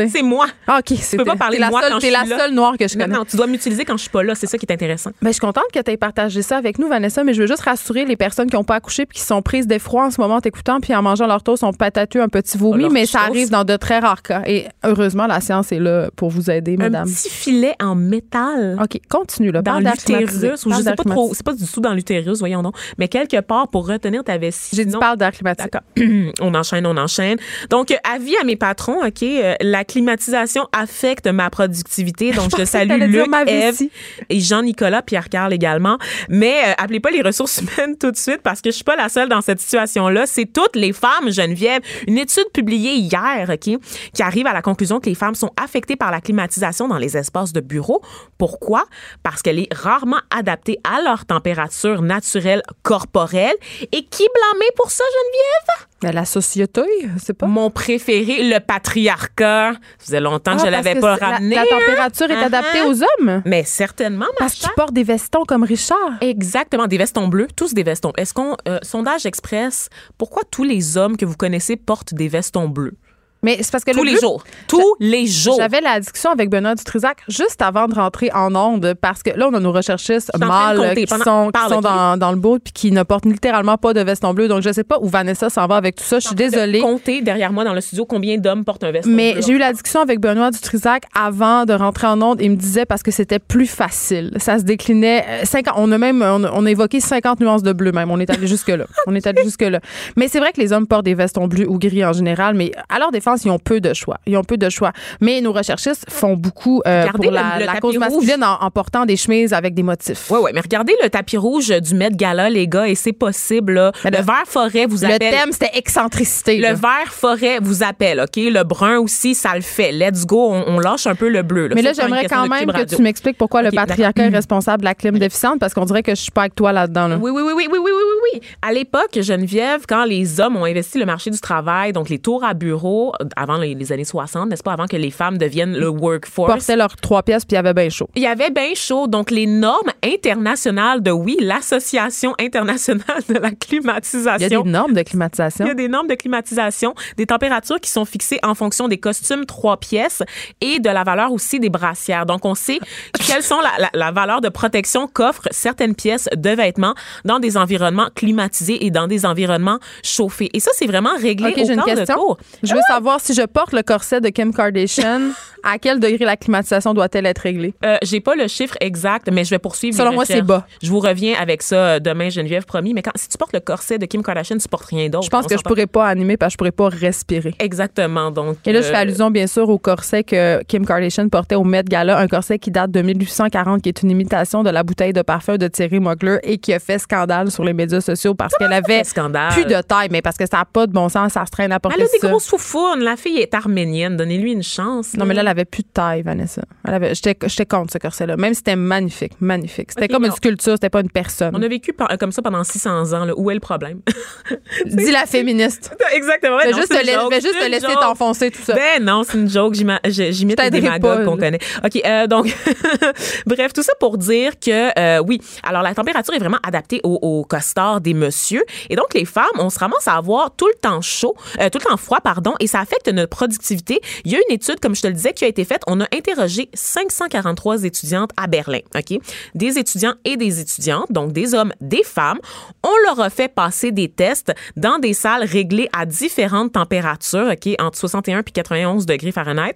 C: suis. [laughs]
D: C'est moi.
C: Ah, OK, c'est
D: peux pas parler de moi
C: seule,
D: quand je
C: la
D: là.
C: seule noire que je connais.
D: non, tu dois m'utiliser quand je suis pas là. C'est ça qui est intéressant.
C: Ben, je suis contente que tu aies partagé ça avec nous, Vanessa, mais je veux juste rassurer les personnes qui n'ont pas accouché puis qui sont prises d'effroi en ce moment en t'écoutant puis en mangeant leur toast, ont patatue un petit vomi, mais ça
D: toast.
C: Dans de très rares cas. Et heureusement, la science est là pour vous aider,
D: Un
C: mesdames.
D: petit filet en métal.
C: OK, continue, là.
D: Dans l'utérus, ou je sais pas trop, c'est pas du tout dans l'utérus, voyons donc, mais quelque part pour retenir ta vessie.
C: J'ai dit parle d'air.
D: D'accord. [clears throat] on enchaîne, on enchaîne. Donc, euh, avis à mes patrons, OK? euh, la climatisation affecte ma productivité. Donc, je [laughs] salue Luc, Eve et Jean-Nicolas, Pierre-Carl également. Mais euh, appelez pas les ressources [laughs] humaines tout de suite parce que je suis pas la seule dans cette situation-là. C'est toutes les femmes, Geneviève. Une étude publiée hier, OK, qui arrive à la conclusion que les femmes sont affectées par la climatisation dans les espaces de bureau. Pourquoi? Parce qu'elle est rarement adaptée à leur température naturelle corporelle. Et qui blâmer pour ça, Geneviève?
C: Ben, la société, c'est pas?
D: Mon préféré, le patriarcat. Ça faisait longtemps que
C: Ah,
D: je l'avais pas
C: la-
D: ramené.
C: La,
D: hein?
C: température est
D: Uh-huh.
C: adaptée aux hommes?
D: Mais certainement, ma
C: Parce qu'ils portent des vestons comme Richard.
D: Exactement, des vestons bleus, tous des vestons. Est-ce qu'on, euh, sondage express, pourquoi tous les hommes que vous connaissez portent des vestons bleus?
C: Mais c'est parce que
D: Tous
C: le
D: les
C: but-
D: jours. Tous les jours.
C: J'avais la discussion avec Benoît Dutrisac juste avant de rentrer en onde parce que là, on a nos recherchistes
D: de
C: mâles
D: compter
C: qui
D: pendant-
C: sont, qui sont dans, dans le bout puis qui ne portent littéralement pas de veston bleu. Donc, je sais pas où Vanessa s'en va avec tout ça. Je suis désolée.
D: Comptez derrière moi dans le studio combien d'hommes portent un veston
C: Mais
D: bleu.
C: j'ai eu la discussion avec Benoît Dutrisac avant de rentrer en onde. Il me disait parce que c'était plus facile. Ça se déclinait. euh, 50, on a même on a, on a évoqué 50 nuances de bleu même. On est allé jusque là. On est allé [laughs] jusque là. Mais c'est vrai que les hommes portent des vestons bleus ou gris en général. Mais à leur ils ont peu de choix. Ils ont peu de choix. Mais nos recherchistes font beaucoup euh,
D: Regardez
C: pour
D: le-
C: la,
D: le
C: la
D: tapis
C: cause
D: rouge.
C: masculine en, en portant des chemises avec des motifs.
D: Ouais, ouais, mais regardez le tapis rouge du Met Gala, les gars, et c'est possible. Là. Le
C: le-
D: vert forêt vous
C: Le
D: appelle.
C: thème c'était excentricité.
D: Le
C: là.
D: vert forêt vous appelle, OK? Le brun aussi, ça le fait. Let's go, on, on lâche un peu le bleu.
C: Mais là, j'aimerais quand même que tu m'expliques pourquoi le patriarcat est responsable de la clim déficiente parce qu'on dirait que je suis pas avec toi là-dedans. là.
D: Oui, oui, oui, oui, oui, oui, oui, oui. À l'époque, Geneviève, quand les hommes ont investi le marché du travail, donc les tours à bureau, euh, avant les, les années 60, n'est-ce pas, avant que les femmes deviennent le workforce.
C: portaient leurs trois pièces puis il y avait bien chaud.
D: Il y avait bien chaud. Donc, les normes internationales de, oui, l'Association internationale de la
C: Il y a
D: climatisation.
C: des normes de climatisation.
D: Il y a des normes de climatisation, des températures qui sont fixées en fonction des costumes trois pièces et de la valeur aussi des brassières. Donc, on sait [laughs] quelles sont la, la, la valeur de protection qu'offrent certaines pièces de vêtements dans des environnements climatisés et dans des environnements chauffés. Et ça, c'est vraiment réglé
C: OK,
D: au
C: j'ai une
D: corps de
C: question.
D: cours.
C: Je veux savoir si je porte le corset de Kim Kardashian, [laughs] à quel degré la climatisation doit-elle être réglée?
D: Euh, J'ai pas le chiffre exact, mais je vais poursuivre.
C: Selon moi, c'est bas.
D: Je vous reviens avec ça euh, demain, Geneviève, promis. Mais quand, si tu portes le corset de Kim Kardashian, tu portes rien d'autre.
C: Je pense que je pourrais pas animer parce que je pourrais pas respirer.
D: Exactement. Donc,
C: Et là, je fais
D: euh,
C: allusion, bien sûr, au corset que Kim Kardashian portait au Met Gala, un corset qui date de 1840, qui est une imitation de la bouteille de parfum de Thierry Mugler et qui a fait scandale sur les médias sociaux parce qu'elle avait
D: fait scandale?
C: plus de taille, mais parce que ça n'a pas de bon sens, ça se traîne à porter
D: Elle a des
C: ça.
D: grosses foufounes. La fille est arménienne. Donnez-lui une chance.
C: Non, mais là, elle avait plus de taille, Vanessa. Elle avait, j'étais, j'étais contre ce corset-là. Même si c'était magnifique, magnifique. C'était comme une sculpture, c'était pas une personne.
D: On a vécu par- comme ça pendant 600 ans. là. Où est le problème? [laughs]
C: Dis la féministe. [laughs]
D: Exactement.
C: Je vais juste, te, la- juste te laisser t'enfoncer tout ça.
D: Ben non, c'est une joke. J'imite les démagogues qu'on connaît. OK, euh, donc, [laughs] bref, tout ça pour dire que, euh, oui, alors la température est vraiment adaptée au, au costard des messieurs. Et donc, les femmes, on se ramasse à avoir tout le temps chaud, euh, tout le temps froid, pardon, et ça affecte notre productivité. Il y a une étude, comme je te le disais, qui a été faite. On a interrogé 543 étudiantes à Berlin, OK? Des étudiants et des étudiantes, donc des hommes, des femmes. On leur a fait passer des tests dans des salles réglées à différentes températures, OK, entre 61 puis 91 degrés Fahrenheit.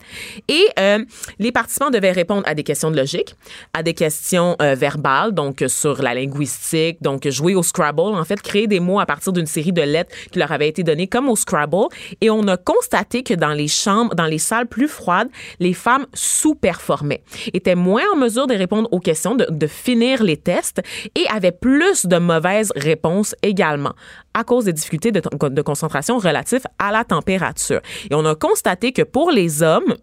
D: Et euh, les participants devaient répondre à des questions de logique, à des questions euh, verbales, donc sur la linguistique, donc jouer au Scrabble, en fait, créer des mots à partir d'une série de lettres qui leur avaient été données comme au Scrabble. Et on a constaté que dans les chambres, dans les salles plus froides, les femmes sous-performaient, étaient moins en mesure de répondre aux questions, de, finir les tests et avaient plus de mauvaises réponses également à cause des difficultés de, de concentration relatives à la température. Et on a constaté que pour les hommes,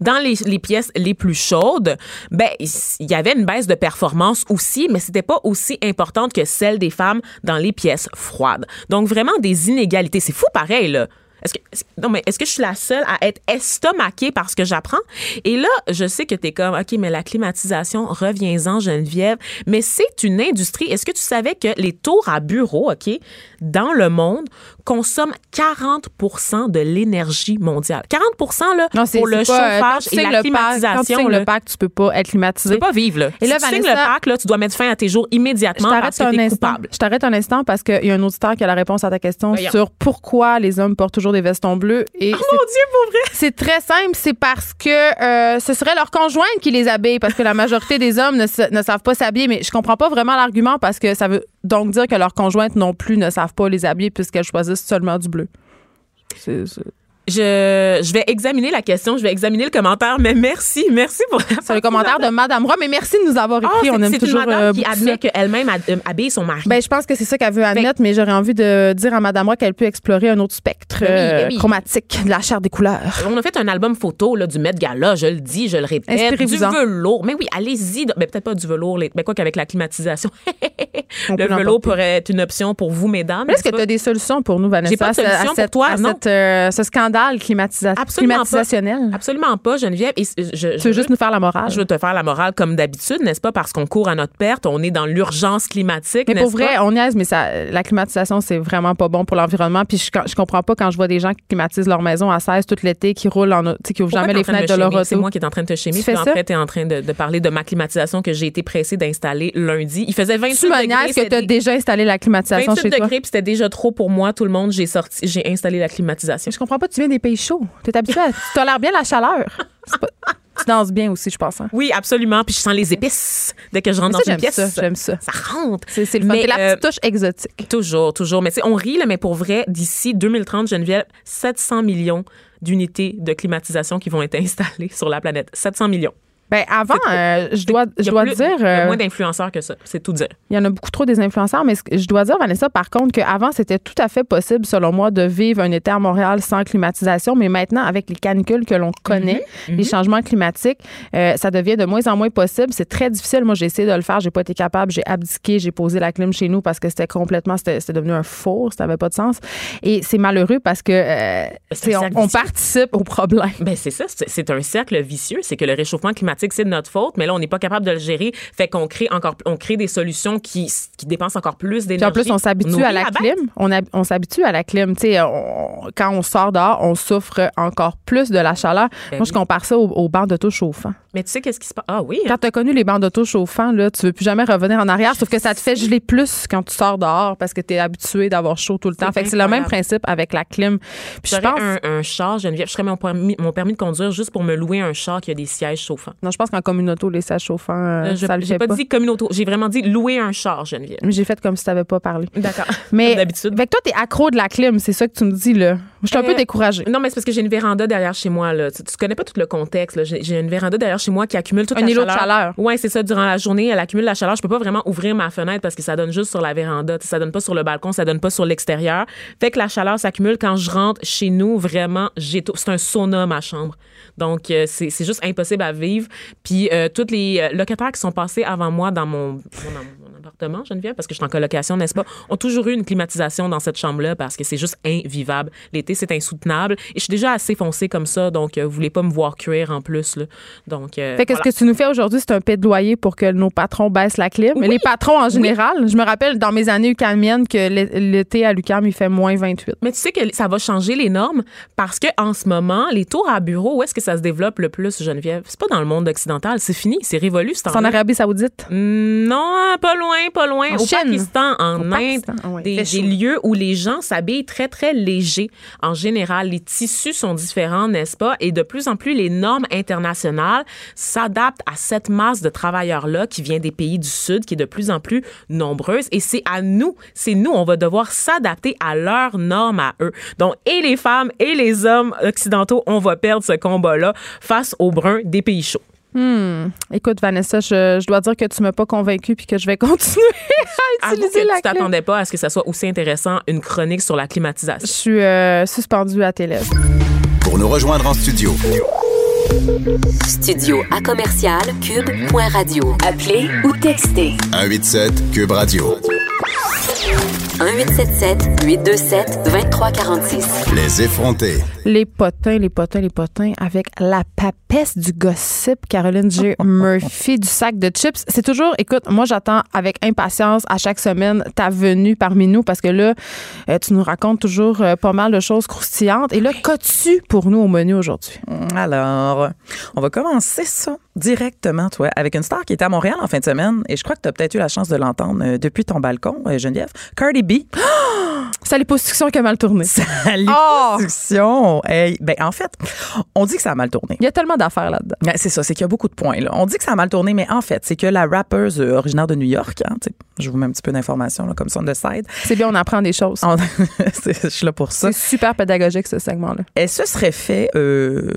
D: dans les, les pièces les plus chaudes, ben il y avait une baisse de performance aussi, mais c'était pas aussi importante que celle des femmes dans les pièces froides. Donc vraiment des inégalités. C'est fou pareil là. Est-ce que, non, mais est-ce que je suis la seule à être estomaquée par ce que j'apprends? Et là, je sais que tu es comme, OK, mais la climatisation, reviens-en, Geneviève. Mais c'est une industrie. Est-ce que tu savais que les tours à bureau, OK, dans le monde, consomment 40% de l'énergie mondiale? 40% là,
C: Non,
D: pour le
C: euh,
D: chauffage
C: tu
D: et la
C: le pack- Quand tu
D: climatisation.
C: le pack, tu peux pas être
D: Tu
C: climatisé.
D: peux pas vivre, là.
C: Et là,
D: si tu signes le
C: Vanessa-
D: pack, là, tu dois mettre fin à tes jours
C: Je
D: immédiatement
C: t'arrête
D: parce que
C: un
D: t'es
C: instant.
D: coupable.
C: Je t'arrête un instant parce qu'il y a un auditeur qui a la réponse à ta question
D: Voyons.
C: sur pourquoi les hommes portent toujours des vestons bleus. Et
D: Oh mon Dieu, pour vrai!
C: c'est très simple, c'est parce que euh, ce serait leur conjointe qui les habille, parce que la majorité des hommes ne, ne savent pas s'habiller. Mais je comprends pas vraiment l'argument parce que ça veut donc dire que leurs conjointes non plus ne savent pas les habiller puisqu'elles choisissent seulement du bleu. C'est-
D: Je, je vais examiner la question, je vais examiner le commentaire, mais merci, merci pour
C: C'est le commentaire de Madame Roy, mais merci de nous avoir
D: Ah,
C: écrit.
D: c'est
C: On aime
D: c'est
C: toujours
D: une madame
C: euh,
D: qui admet qu'elle-même a- euh, habille son mari.
C: Ben, je pense que c'est ça qu'elle veut admettre, mais j'aurais envie de dire à Madame Roy qu'elle peut explorer un autre spectre
D: Ben oui,
C: euh,
D: ben oui.
C: chromatique de la chair des couleurs.
D: on a fait un album photo là, du Met Gala, je le dis, je le répète. Du velours. Mais oui, allez-y. Mais peut-être pas du velours, mais quoi qu'avec la climatisation. [laughs] Le
C: l'emporter.
D: pourrait être une option pour vous, mesdames.
C: Mais Est-ce que tu as des solutions pour nous, Vanessa,
D: J'ai pas de
C: à ce- à
D: solution pour toi,
C: à
D: non.
C: cette, euh, ce scandale climatisa-
D: Absolument pas. Absolument pas, Geneviève. Et je, je-
C: Tu veux juste nous faire la morale?
D: Je veux te faire la morale comme d'habitude, n'est-ce pas? Parce qu'on court à notre perte, on est dans l'urgence climatique,
C: Mais pour vrai,
D: pas?
C: on niaise, mais ça, la climatisation, c'est vraiment pas bon pour l'environnement. Puis je, je comprends pas quand je vois des gens qui climatisent leur maison à 16 tout l'été, qui roulent en, tu sais, qui ouvrent jamais les
D: de
C: fenêtres
D: me
C: de leur auto.
D: C'est moi qui est en train de te shamer.
C: Tu fais
D: puis en
C: ça?
D: fait, tu en train de, de parler de ma climatisation que j'ai été pressée d'installer lundi. Il faisait 28
C: Tu
D: degrés.
C: niaises que
D: c'était
C: tu as déjà installé la climatisation
D: 28
C: chez toi.
D: degrés, puis c'était déjà trop pour moi. Tout le monde, j'ai sorti, j'ai installé la climatisation.
C: Je comprends pas, tu viens des pays chauds. Tu es habitué à. Tu tolères bien la chaleur. Pas- tu danses bien aussi, je pense. hein.
D: Oui, absolument. Puis je sens les épices dès que je rentre dans une pièce.
C: j'aime ça, j'aime ça.
D: Ça rentre.
C: C'est c'est le fun.
D: Mais,
C: C'est la
D: euh,
C: petite touche exotique.
D: Toujours, toujours. Mais tu sais, on rit, là, mais pour vrai, d'ici 2030, Geneviève, 700 millions d'unités de climatisation qui vont être [laughs] installées sur la planète. 700 millions.
C: Ben avant, euh, je dois, je dois
D: plus-
C: dire.
D: Il y a
C: euh,
D: moins d'influenceurs que ça. C'est tout dire.
C: Il y en a beaucoup trop des influenceurs, mais je dois dire, Vanessa, par contre, qu'avant, c'était tout à fait possible, selon moi, de vivre un été à Montréal sans climatisation. Mais maintenant, avec les canicules que l'on connaît,
D: Mhm,
C: les changements climatiques, euh, ça devient de moins en moins possible. C'est très difficile. Moi, j'ai essayé de le faire. J'ai pas été capable. J'ai abdiqué. J'ai posé la clim chez nous parce que c'était complètement, c'était devenu un four. Ça n'avait pas de sens. Et c'est malheureux parce que, euh, on, on participe au problème.
D: Ben c'est ça, c'est un cercle vicieux. C'est que le réchauffement climatique, c'est de notre faute, mais là, on n'est pas capable de le gérer. Fait qu'on crée encore, on crée des solutions qui, qui dépensent encore plus d'énergie.
C: en plus, on s'habitue à la
D: bête.
C: clim. On, on s'habitue à la clim. Tu sais, on- quand on sort dehors, on souffre encore plus de la chaleur.
D: Ben
C: Moi, je compare ça aux, aux bancs d'auto chauffants.
D: Mais tu sais qu'est-ce qui se passe? Ah oui. hein?
C: Quand tu as connu les bancs d'auto chauffants, là, tu veux plus jamais revenir en arrière, sauf que ça te fait geler plus quand tu sors dehors parce que tu es habitué d'avoir chaud tout le temps.
D: C'est
C: Fait que c'est le même principe avec la clim. Puis je pense,
D: un, un char, Geneviève, je ferais mon permis, mon permis de conduire juste pour me louer un char qui a des sièges chauffants.
C: non, je pense qu'en communauto, les sièges chauffants, euh,
D: Euh, je-
C: ça le
D: J'ai
C: fait
D: pas,
C: pas.
D: dit communauto, j'ai vraiment dit louer un char, Geneviève.
C: Mais J'ai fait comme si tu n'avais pas parlé.
D: D'accord. [laughs]
C: Mais
D: Comme d'habitude.
C: Fait que toi, tu es accro de la clim, c'est ça que tu me dis, là. Je suis un
D: Euh,
C: peu découragée.
D: Non, mais c'est parce que j'ai une véranda derrière chez moi. Là. Tu, tu connais pas tout le contexte. j'ai une véranda derrière chez moi qui accumule toute
C: Un
D: la
C: îlot de
D: chaleur. Ouais, c'est ça. Durant la journée, elle accumule la chaleur. Je peux pas vraiment ouvrir ma fenêtre parce que ça donne juste sur la véranda. Ça donne pas sur le balcon, ça donne pas sur l'extérieur. Fait que la chaleur s'accumule. Quand je rentre chez nous, vraiment, j'ai tout. C'est un sauna, ma chambre. Donc, euh, c'est juste impossible à vivre. Puis, euh, tous les euh, locataires qui sont passés avant moi dans mon appartement, Geneviève, parce que je suis en colocation, n'est-ce pas, ont toujours eu une climatisation dans cette chambre-là parce que c'est juste invivable. L'été, c'est insoutenable. Et je suis déjà assez foncée comme ça, donc euh, vous voulez pas me voir cuire en plus. Là. Donc, euh,
C: Fait que
D: voilà.
C: ce que tu nous fais aujourd'hui, c'est un plaidoyer pour que nos patrons baissent la clim. Mais les patrons en général, je me rappelle dans mes années UCAMiennes que l'é- l'été à l'UCAM, il fait moins 28.
D: Mais tu sais que ça va changer les normes parce que en ce moment, les tours à bureau, où est-ce que ça se développe le plus, Geneviève? C'est pas dans le monde occidental, c'est fini, c'est révolu ce
C: C'est en. Arabie Saoudite?
D: Non, pas loin, pas loin.
C: En
D: Au
C: Chine.
D: Pakistan, en
C: Au
D: Inde,
C: Pakistan, ouais,
D: des,
C: fait chaud.
D: des lieux où les gens s'habillent très, très légers. En général, les tissus sont différents, n'est-ce pas? Et de plus en plus, les normes internationales s'adaptent à cette masse de travailleurs-là qui vient des pays du Sud, qui est de plus en plus nombreuse. Et c'est à nous, c'est nous, on va devoir s'adapter à leurs normes à eux. Donc, et les femmes et les hommes occidentaux, on va perdre ce combat-là face aux bruns des pays chauds.
C: Écoute, Vanessa, je, je dois dire que tu m'as pas convaincue puis que je vais [laughs] continuer à utiliser
D: que
C: la
D: tu t'attendais pas à ce que ça soit aussi intéressant une chronique sur la
C: Je
D: climatisation.
C: suis euh, suspendue à tes lèvres.
B: Pour nous rejoindre en studio,
A: Studio à commercial cube.radio. Appelez ou textez
B: 187 Cube Radio.
A: 1877 827 2346.
B: Les effrontés.
C: Les potins, les potins, les potins avec la papesse du gossip, Caroline J. Murphy du sac de chips. C'est toujours, écoute, moi j'attends avec impatience à chaque semaine ta venue parmi nous parce que là, euh, tu nous racontes toujours euh, pas mal de choses croustillantes. Et là, qu'as-tu pour nous au menu aujourd'hui?
E: Alors, on va commencer ça directement, toi, avec une star qui était à Montréal en fin de semaine. Et je crois que tu as peut-être eu la chance de l'entendre euh, depuis ton balcon, Geneviève. Cardi B. [gasps]
C: C'est l'hyposuction qui a mal tourné.
E: À l'hyposuction. Hey, ben, en fait, on dit que ça a mal tourné.
C: Il y a tellement d'affaires là-dedans.
E: Ben, c'est ça, c'est qu'il y a beaucoup de points. Là. On dit que ça a mal tourné, mais en fait, c'est que la rappeuse euh, originaire de New York, hein, je vous mets un petit peu d'informations comme ça on the side.
C: C'est bien, on apprend des choses. [laughs]
E: Je suis là pour ça.
C: C'est super pédagogique, ce segment-là.
E: Elle se serait fait euh.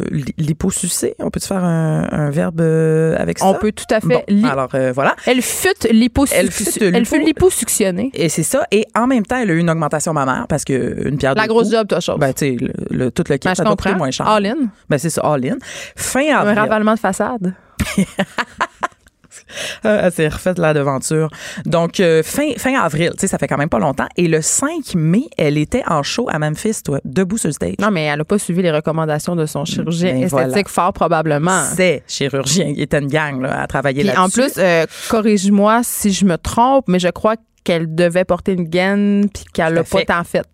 E: On peut-tu faire un, un verbe euh, avec ça?
C: On peut tout à fait.
E: Bon, alors euh, voilà.
C: Elle fut l'hyposuction.
E: Elle fut
C: Elle
E: Et c'est ça. Et en même temps, elle a eu une augmentation mammaire parce que une pierre
C: La grosse
E: coups,
C: job, toi, chose.
E: Ben, tu sais, le, le- tout le kit,
C: Ben,
E: ça doit coûter moins cher.
C: All in.
E: Ben, c'est ça, all in. Fin
C: Un
E: avril.
C: ravalement de façade.
E: Euh, [laughs] Elle s'est refaite la devanture. Donc, euh, fin, fin avril, tu sais, ça fait quand même pas longtemps. Et le 5 mai, elle était en show à Memphis, toi, debout sur le stage.
C: Non, mais elle a pas suivi les recommandations de son chirurgien
E: Ben,
C: esthétique
E: voilà.
C: fort probablement.
E: C'est chirurgien. Il était une gang là, à travailler là-dessus.
C: en plus, euh, corrige-moi si je me trompe, mais je crois qu'elle devait porter une gaine puis qu'elle l'a pas
E: fait.
C: tant fait.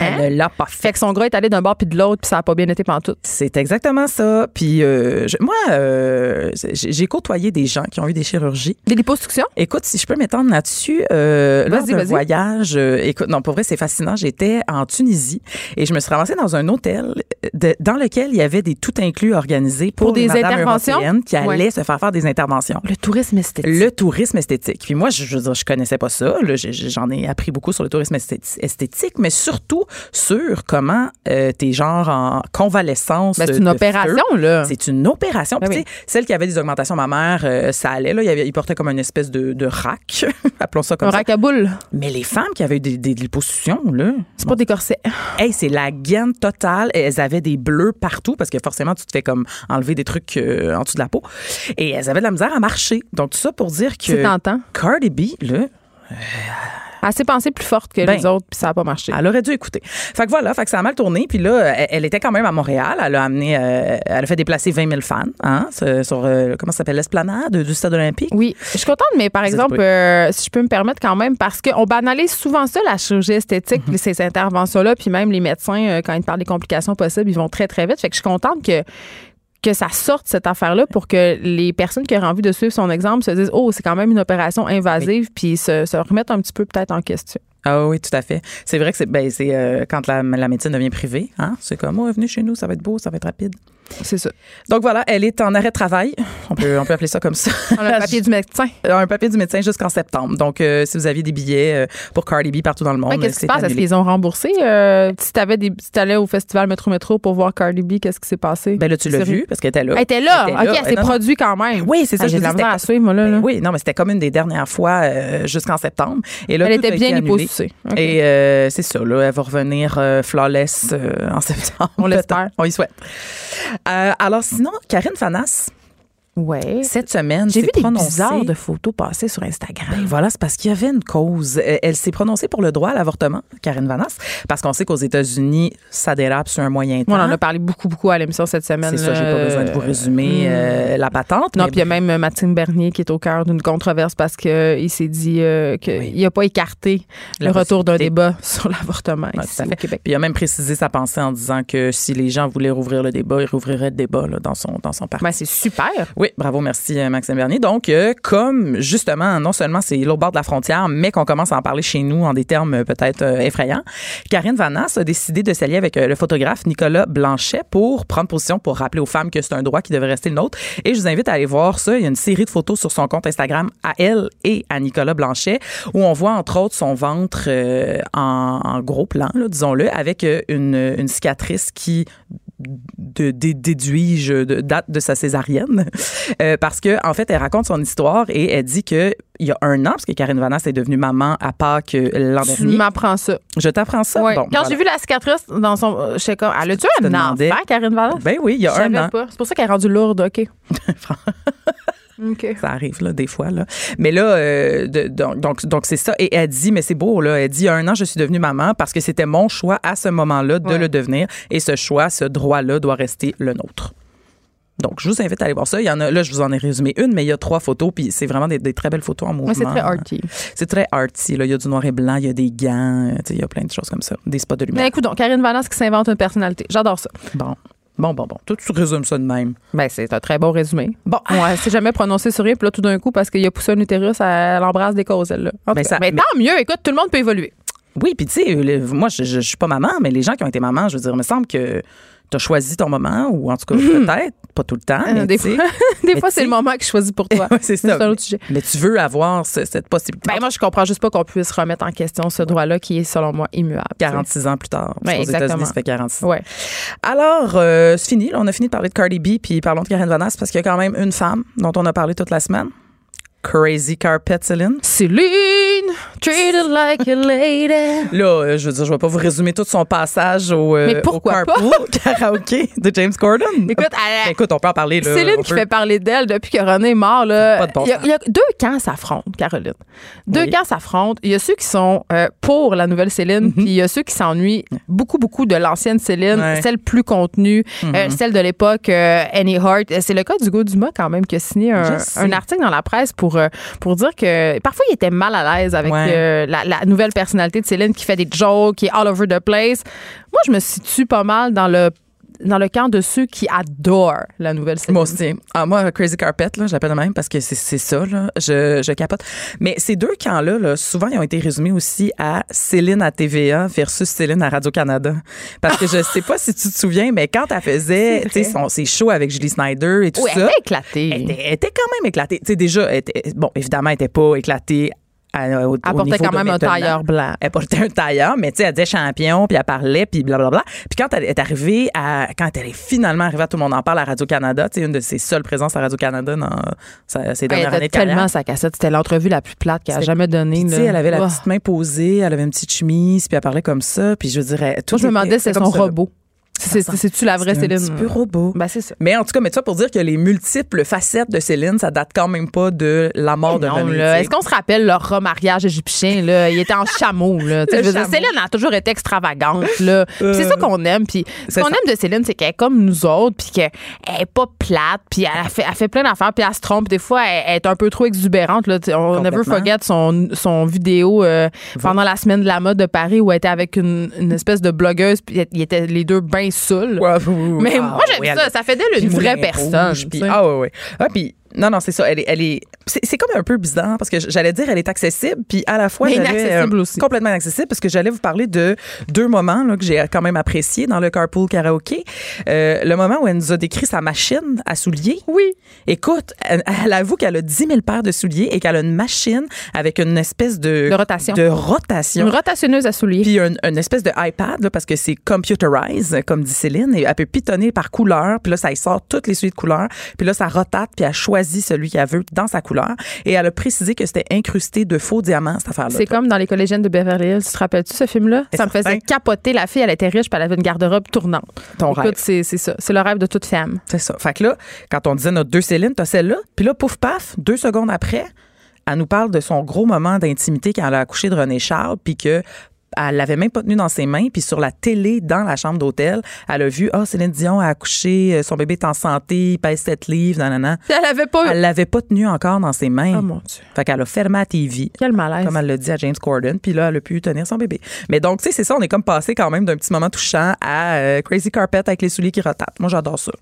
C: Hein?
E: elle l'a pas fait.
C: Fait que son gras est allé d'un bord puis de l'autre puis ça a pas bien été pantoute.
E: C'est exactement ça. Puis euh, je- moi, euh, j'ai côtoyé des gens qui ont eu des chirurgies.
C: Des liposuctions?
E: Écoute, si je peux m'étendre là-dessus, euh, lors d'un voyage, euh, écoute, non, pour vrai, c'est fascinant. J'étais en Tunisie et je me suis ramassée dans un hôtel de- dans lequel il y avait des tout inclus organisés pour,
C: Pour des interventions?
E: qui allaient
C: Ouais.
E: se faire faire des interventions.
C: Le tourisme esthétique.
E: Le tourisme esthétique. Puis moi, je, je je connaissais pas ça. J'en ai appris beaucoup sur le tourisme esthé- esthétique, mais surtout sur comment euh, t'es genre en convalescence.
C: Ben, c'est une opération,
E: feu.
C: là.
E: C'est une opération.
C: Ben
E: Puis,
C: oui.
E: celle qui avait des augmentations mammaires, euh, ça allait. Là, il, y avait, il portait comme une espèce de, de rack, [laughs] appelons ça comme
C: Un
E: ça.
C: rack à boules.
E: Mais les femmes qui avaient eu des, des liposuctions, là,
C: C'est pas des corsets.
E: hey, c'est la gaine totale. Elles avaient des bleus partout parce que forcément, tu te fais comme enlever des trucs euh, en dessous de la peau. Et elles avaient de la misère à marcher. Donc, tout ça pour dire que
C: C'est tentant.
E: Cardi B, là,
C: s'est pensée plus forte que
E: Ben,
C: les autres puis ça a pas marché.
E: Elle aurait dû écouter. Fait que voilà, fait que ça a mal tourné. Puis là, elle, elle était quand même à Montréal. Elle a amené, euh, elle a fait déplacer 20 000 fans, hein, sur, euh, comment ça s'appelle, l'esplanade du stade olympique?
C: Oui, je suis contente, mais par exemple, euh, si je peux me permettre quand même, parce qu'on banalise souvent ça, la chirurgie esthétique,
E: Mhm.
C: puis ces interventions-là, puis même les médecins, quand ils parlent des complications possibles, ils vont très, très vite. Fait que je suis contente que que ça sorte cette affaire-là pour que les personnes qui auraient envie de suivre son exemple se disent oh c'est quand même une opération invasive puis se, remettent un petit peu peut-être en question.
E: Ah oui, tout à fait. C'est vrai que c'est ben, euh, quand la, la médecine devient privée, hein, c'est comme, oh, venez chez nous, ça va être beau, ça va être rapide.
C: C'est ça.
E: Donc voilà, elle est en arrêt de travail. On peut, on peut appeler ça comme ça.
C: On a le papier du médecin. [laughs]
E: un papier du médecin jusqu'en septembre. Donc, euh, si vous aviez des billets euh, pour Cardi B partout dans le monde,
C: Ouais, qu'est-ce qui se passe? Est-ce qu'ils ont remboursé? Euh, si t'avais des, si t'allais au festival Métro Métro pour voir Cardi B, qu'est-ce qui s'est passé?
E: Ben là, tu l'as vu parce qu'elle était là.
C: Elle était là.
E: Elle était
C: OK, elle s'est
E: Non, non.
C: produit quand même.
E: Oui, c'est ça.
C: Ah, J'ai de la misère à suivre, moi, là. là.
E: Ben oui, non, mais c'était comme une des dernières fois euh, jusqu'en septembre. Et là,
C: Elle était bien. OK.
E: Et c'est ça, là, elle va revenir flawless en [laughs] septembre.
C: On l'espère.
E: On y souhaite. Euh, alors sinon, Karine Fanas,
C: Ouais.
E: cette semaine,
C: J'ai vu des
E: prononcée-
C: bizarres de photos passer sur Instagram.
E: Ben voilà, c'est parce qu'il y avait une cause. Euh, Elle s'est prononcée pour le droit à l'avortement, Karine Vanas, parce qu'on sait qu'aux États-Unis, ça dérape sur un moyen temps.
C: On en a parlé beaucoup, beaucoup à l'émission cette semaine.
E: C'est ça, j'ai pas besoin de vous résumer euh, la patente.
C: Non, puis il y a même euh, Maxime Bernier qui est au cœur d'une controverse parce qu'il s'est dit euh, qu'il n'a pas écarté
E: La
C: le retour d'un débat [laughs] sur l'avortement ici au. Québec.
E: Puis il a même précisé sa pensée en disant que si les gens voulaient rouvrir le débat, ils rouvriraient le débat là, dans son dans son parti.
C: Ben, c'est super.
E: Oui, bravo, merci euh, Maxime Bernier. Donc, euh, comme justement, non seulement c'est l'autre bord de la frontière, mais qu'on commence à en parler chez nous en des termes euh, peut-être effrayants, Karine Vanas a décidé de s'allier avec le photographe Nicolas Blanchet pour prendre position pour rappeler aux femmes que c'est un droit qui devrait rester le nôtre. Et je vous invite à aller voir ça. Il y a une série de photos sur son compte Instagram à elle et à Nicolas Blanchet où on voit entre autres son ventre en, gros plan, disons-le, avec une, une cicatrice qui de, dé- déduis-je de, date de sa césarienne? [laughs] Euh, parce que en fait elle raconte son histoire et elle dit que il y a un an parce que Karine Vanas est devenue maman à Pâques euh, l'an
C: Tu
E: dernier.
C: m'apprends ça.
E: Je t'apprends ça? Bon,
C: Quand
E: voilà.
C: j'ai vu la cicatrice dans son. euh, Je sais comme. Elle a-tu
E: te
C: un enfant, Karine Valence?
E: Ben oui, il y a
C: Je
E: un an.
C: pas. C'est pour ça qu'elle est rendue lourde, OK. [laughs]
E: Ça arrive là des fois là. Mais là euh, de- donc donc donc c'est ça et elle dit mais c'est beau là, elle dit il y a un an je suis devenue maman parce que c'était mon choix à ce moment-là de
C: Ouais.
E: le devenir et ce choix, ce droit-là doit rester le nôtre. Donc, je vous invite à aller voir ça. Il y en a, là, je vous en ai résumé une, mais il y a trois photos, puis c'est vraiment des, des très belles photos en mouvement.
C: C'est très arty.
E: C'est très arty. Là. Il y a du noir et blanc, il y a des gants, sais, il y a plein de choses comme ça. Des spots de lumière.
C: Mais écoute, donc, Karine Valence qui s'invente une personnalité. J'adore ça.
E: Bon. Bon, bon, bon. Toi, tu résumes ça de même.
C: Ben, c'est un très bon résumé.
E: Bon.
C: Ouais, c'est jamais prononcé sur rien, puis là, tout d'un coup, parce qu'il a poussé un utérus, elle embrasse des causes, elle, là. En tout cas,
E: ça-
C: mais
E: mais-
C: tant mieux, écoute, tout le monde peut évoluer.
E: Oui, puis tu sais, moi, je, je, je suis pas maman, mais les gens qui ont été mamans, je veux dire, il me semble que tu as choisi ton moment, ou en tout cas, peut-être, pas tout le temps.
C: Euh,
E: mais
C: des fois, [laughs] des fois c'est le moment que je choisis pour [laughs] toi.
E: Ouais, c'est ça.
C: C'est un autre sujet.
E: Mais tu veux avoir ce- cette possibilité.
C: Ben, moi, je comprends juste pas qu'on puisse remettre en question ce droit-là qui est, selon moi, immuable. tu sais.
E: 46 ans plus tard.
C: Ouais,
E: Aux. États-Unis, ça fait 46 ans.
C: Ouais.
E: Alors, euh, c'est fini. là. on a fini de parler de Cardi B, puis parlons de Karen Vanas, parce qu'il y a quand même une femme dont on a parlé toute la semaine. Crazy Carpet Céline.
C: Céline! treated like a lady.
E: Là, euh, je veux dire, je vais pas vous résumer tout son passage au, euh,
C: Mais pourquoi
E: au carpool [laughs] karaoké de James Corden.
C: Écoute, elle-
E: Ben, écoute, on peut en parler. Là,
C: Céline qui fait parler d'elle depuis que René est mort. Là.
E: Pas de bon
C: il, y a,
E: sens.
C: il y a deux camps s'affrontent, Caroline. Deux
E: Oui.
C: camps s'affrontent. Il y a ceux qui sont euh, pour la nouvelle Céline, puis il y a ceux qui s'ennuient beaucoup, beaucoup de l'ancienne Céline,
E: Mhm. Ouais. Mhm.
C: celle plus contenue, euh, celle de l'époque euh, Annie Hart. C'est le cas d'Hugo Dumas quand même qui a signé un, un article dans la presse pour, euh, pour dire que parfois il était mal à l'aise avec
E: Ouais.
C: euh, la, la nouvelle personnalité de Céline qui fait des jokes, qui est all over the place. Moi, je me situe pas mal dans le dans le camp de ceux qui adorent la nouvelle Céline.
E: Moi aussi. Ah, moi, Crazy Carpet, là, j'appelle même parce que c'est c'est ça, là. Je, je capote. Mais ces deux camps-là, là, souvent, ils ont été résumés aussi à Céline à TVA versus Céline à Radio-Canada. Parce que je sais pas si tu te souviens, mais quand elle faisait, son- ses shows avec Julie Snyder et tout
C: Oui, elle
E: ça.
C: était éclatée.
E: Elle était, elle était quand même éclatée. Tu sais, déjà, elle était- bon, évidemment, elle était pas éclatée à, au, au
C: Elle portait quand même un tailleur blanc.
E: Elle portait un tailleur, mais tu sais, elle disait champion, puis elle parlait, puis blablabla. Puis quand elle est arrivée à, quand elle est finalement arrivée à Tout le monde en parle à Radio-Canada, tu sais, une de ses seules présences à Radio-Canada dans sa- ses
C: Elle
E: dernières années
C: était
E: de carrière.
C: tellement sa cassette. C'était l'entrevue la plus plate qu'elle a jamais donnée.
E: Tu sais, elle avait la petite main posée, elle avait une petite chemise, puis elle parlait comme ça, puis je dirais.
C: Moi, je me demandais si c'était son robot. C'est-tu la vraie
E: C'est un
C: Céline?
E: petit peu robot.
C: Ben, c'est ça.
E: Mais en tout cas, mais ça pour dire que les multiples facettes de Céline, ça date quand même pas de la mort de
C: Non. Est-ce qu'on se rappelle leur remariage égyptien? Là? Il était en [laughs] chameau. Là. Dire. Céline a toujours été extravagante. Là. C'est
E: Euh,
C: ça qu'on aime. Puis ce qu'on aime de Céline, c'est qu'elle est comme nous autres, puis qu'elle est pas plate, puis elle fait, elle fait plein d'affaires, puis elle se trompe. Des fois, elle, elle est un peu trop exubérante. Là. On never forget son, son vidéo euh, pendant la semaine de la mode de Paris où elle était avec une, une espèce de blogueuse, puis les deux saouls.
E: Ouais, oui, oui, oui.
C: Mais
E: Ah,
C: moi, j'aime
E: oui, elle-
C: ça. Ça fait d'elle une vraie personne.
E: Rouge, ah ouais, ouais. Ah, puis non, non, c'est ça. Elle est, elle est, c'est, comme un peu bizarre parce que j'allais dire elle est accessible, puis à la fois j'allais,
C: inaccessible
E: euh,
C: aussi.
E: complètement inaccessible parce que j'allais vous parler de deux moments là, que j'ai quand même appréciés dans le carpool karaoké. Euh, le moment où elle nous a décrit sa machine à souliers.
C: Oui.
E: Écoute, elle, elle avoue qu'elle a 10 000 paires de souliers et qu'elle a une machine avec une espèce de
C: De rotation.
E: de rotation.
C: Une rotationneuse à souliers.
E: Puis un, une espèce de iPad, là, parce que c'est computerized, comme dit Céline, et elle peut pitonner par couleur, puis là, ça y sort toutes les suites de couleurs, puis là, ça rotate, puis elle choisit celui qu'elle veut dans sa couleur. Et elle a précisé que c'était incrusté de faux diamants, cette affaire-là.
C: C'est comme dans les collégiennes de Beverly Hills. Tu te rappelles-tu ce film-là? Ça me faisait capoter. La fille, elle était riche, puis elle avait une garde-robe tournante.
E: Ton
C: Écoute,
E: rêve.
C: c'est c'est ça. C'est le rêve de toute femme.
E: C'est ça. Fait que là, quand on disait notre deux Céline, t'as celle-là, puis là, pouf paf, deux secondes après, elle nous parle de son gros moment d'intimité quand elle a accouché de René Charles, puis que elle l'avait même pas tenu dans ses mains, puis sur la télé dans la chambre d'hôtel, elle a vu ah Céline Dion a accouché, euh, son bébé est en santé, il pèse 7 livres, nanana.
C: Elle avait pas.
E: Elle l'avait pas tenu encore dans ses mains.
C: Oh mon Dieu.
E: Fait qu'elle a fermé la TV.
C: Quel malaise.
E: Comme elle l'a dit à James Corden, puis là, elle a pu tenir son bébé. Mais donc, tu sais, c'est ça, on est comme passé quand même d'un petit moment touchant à euh, Crazy Carpet avec les souliers qui rotatent. Moi, j'adore ça.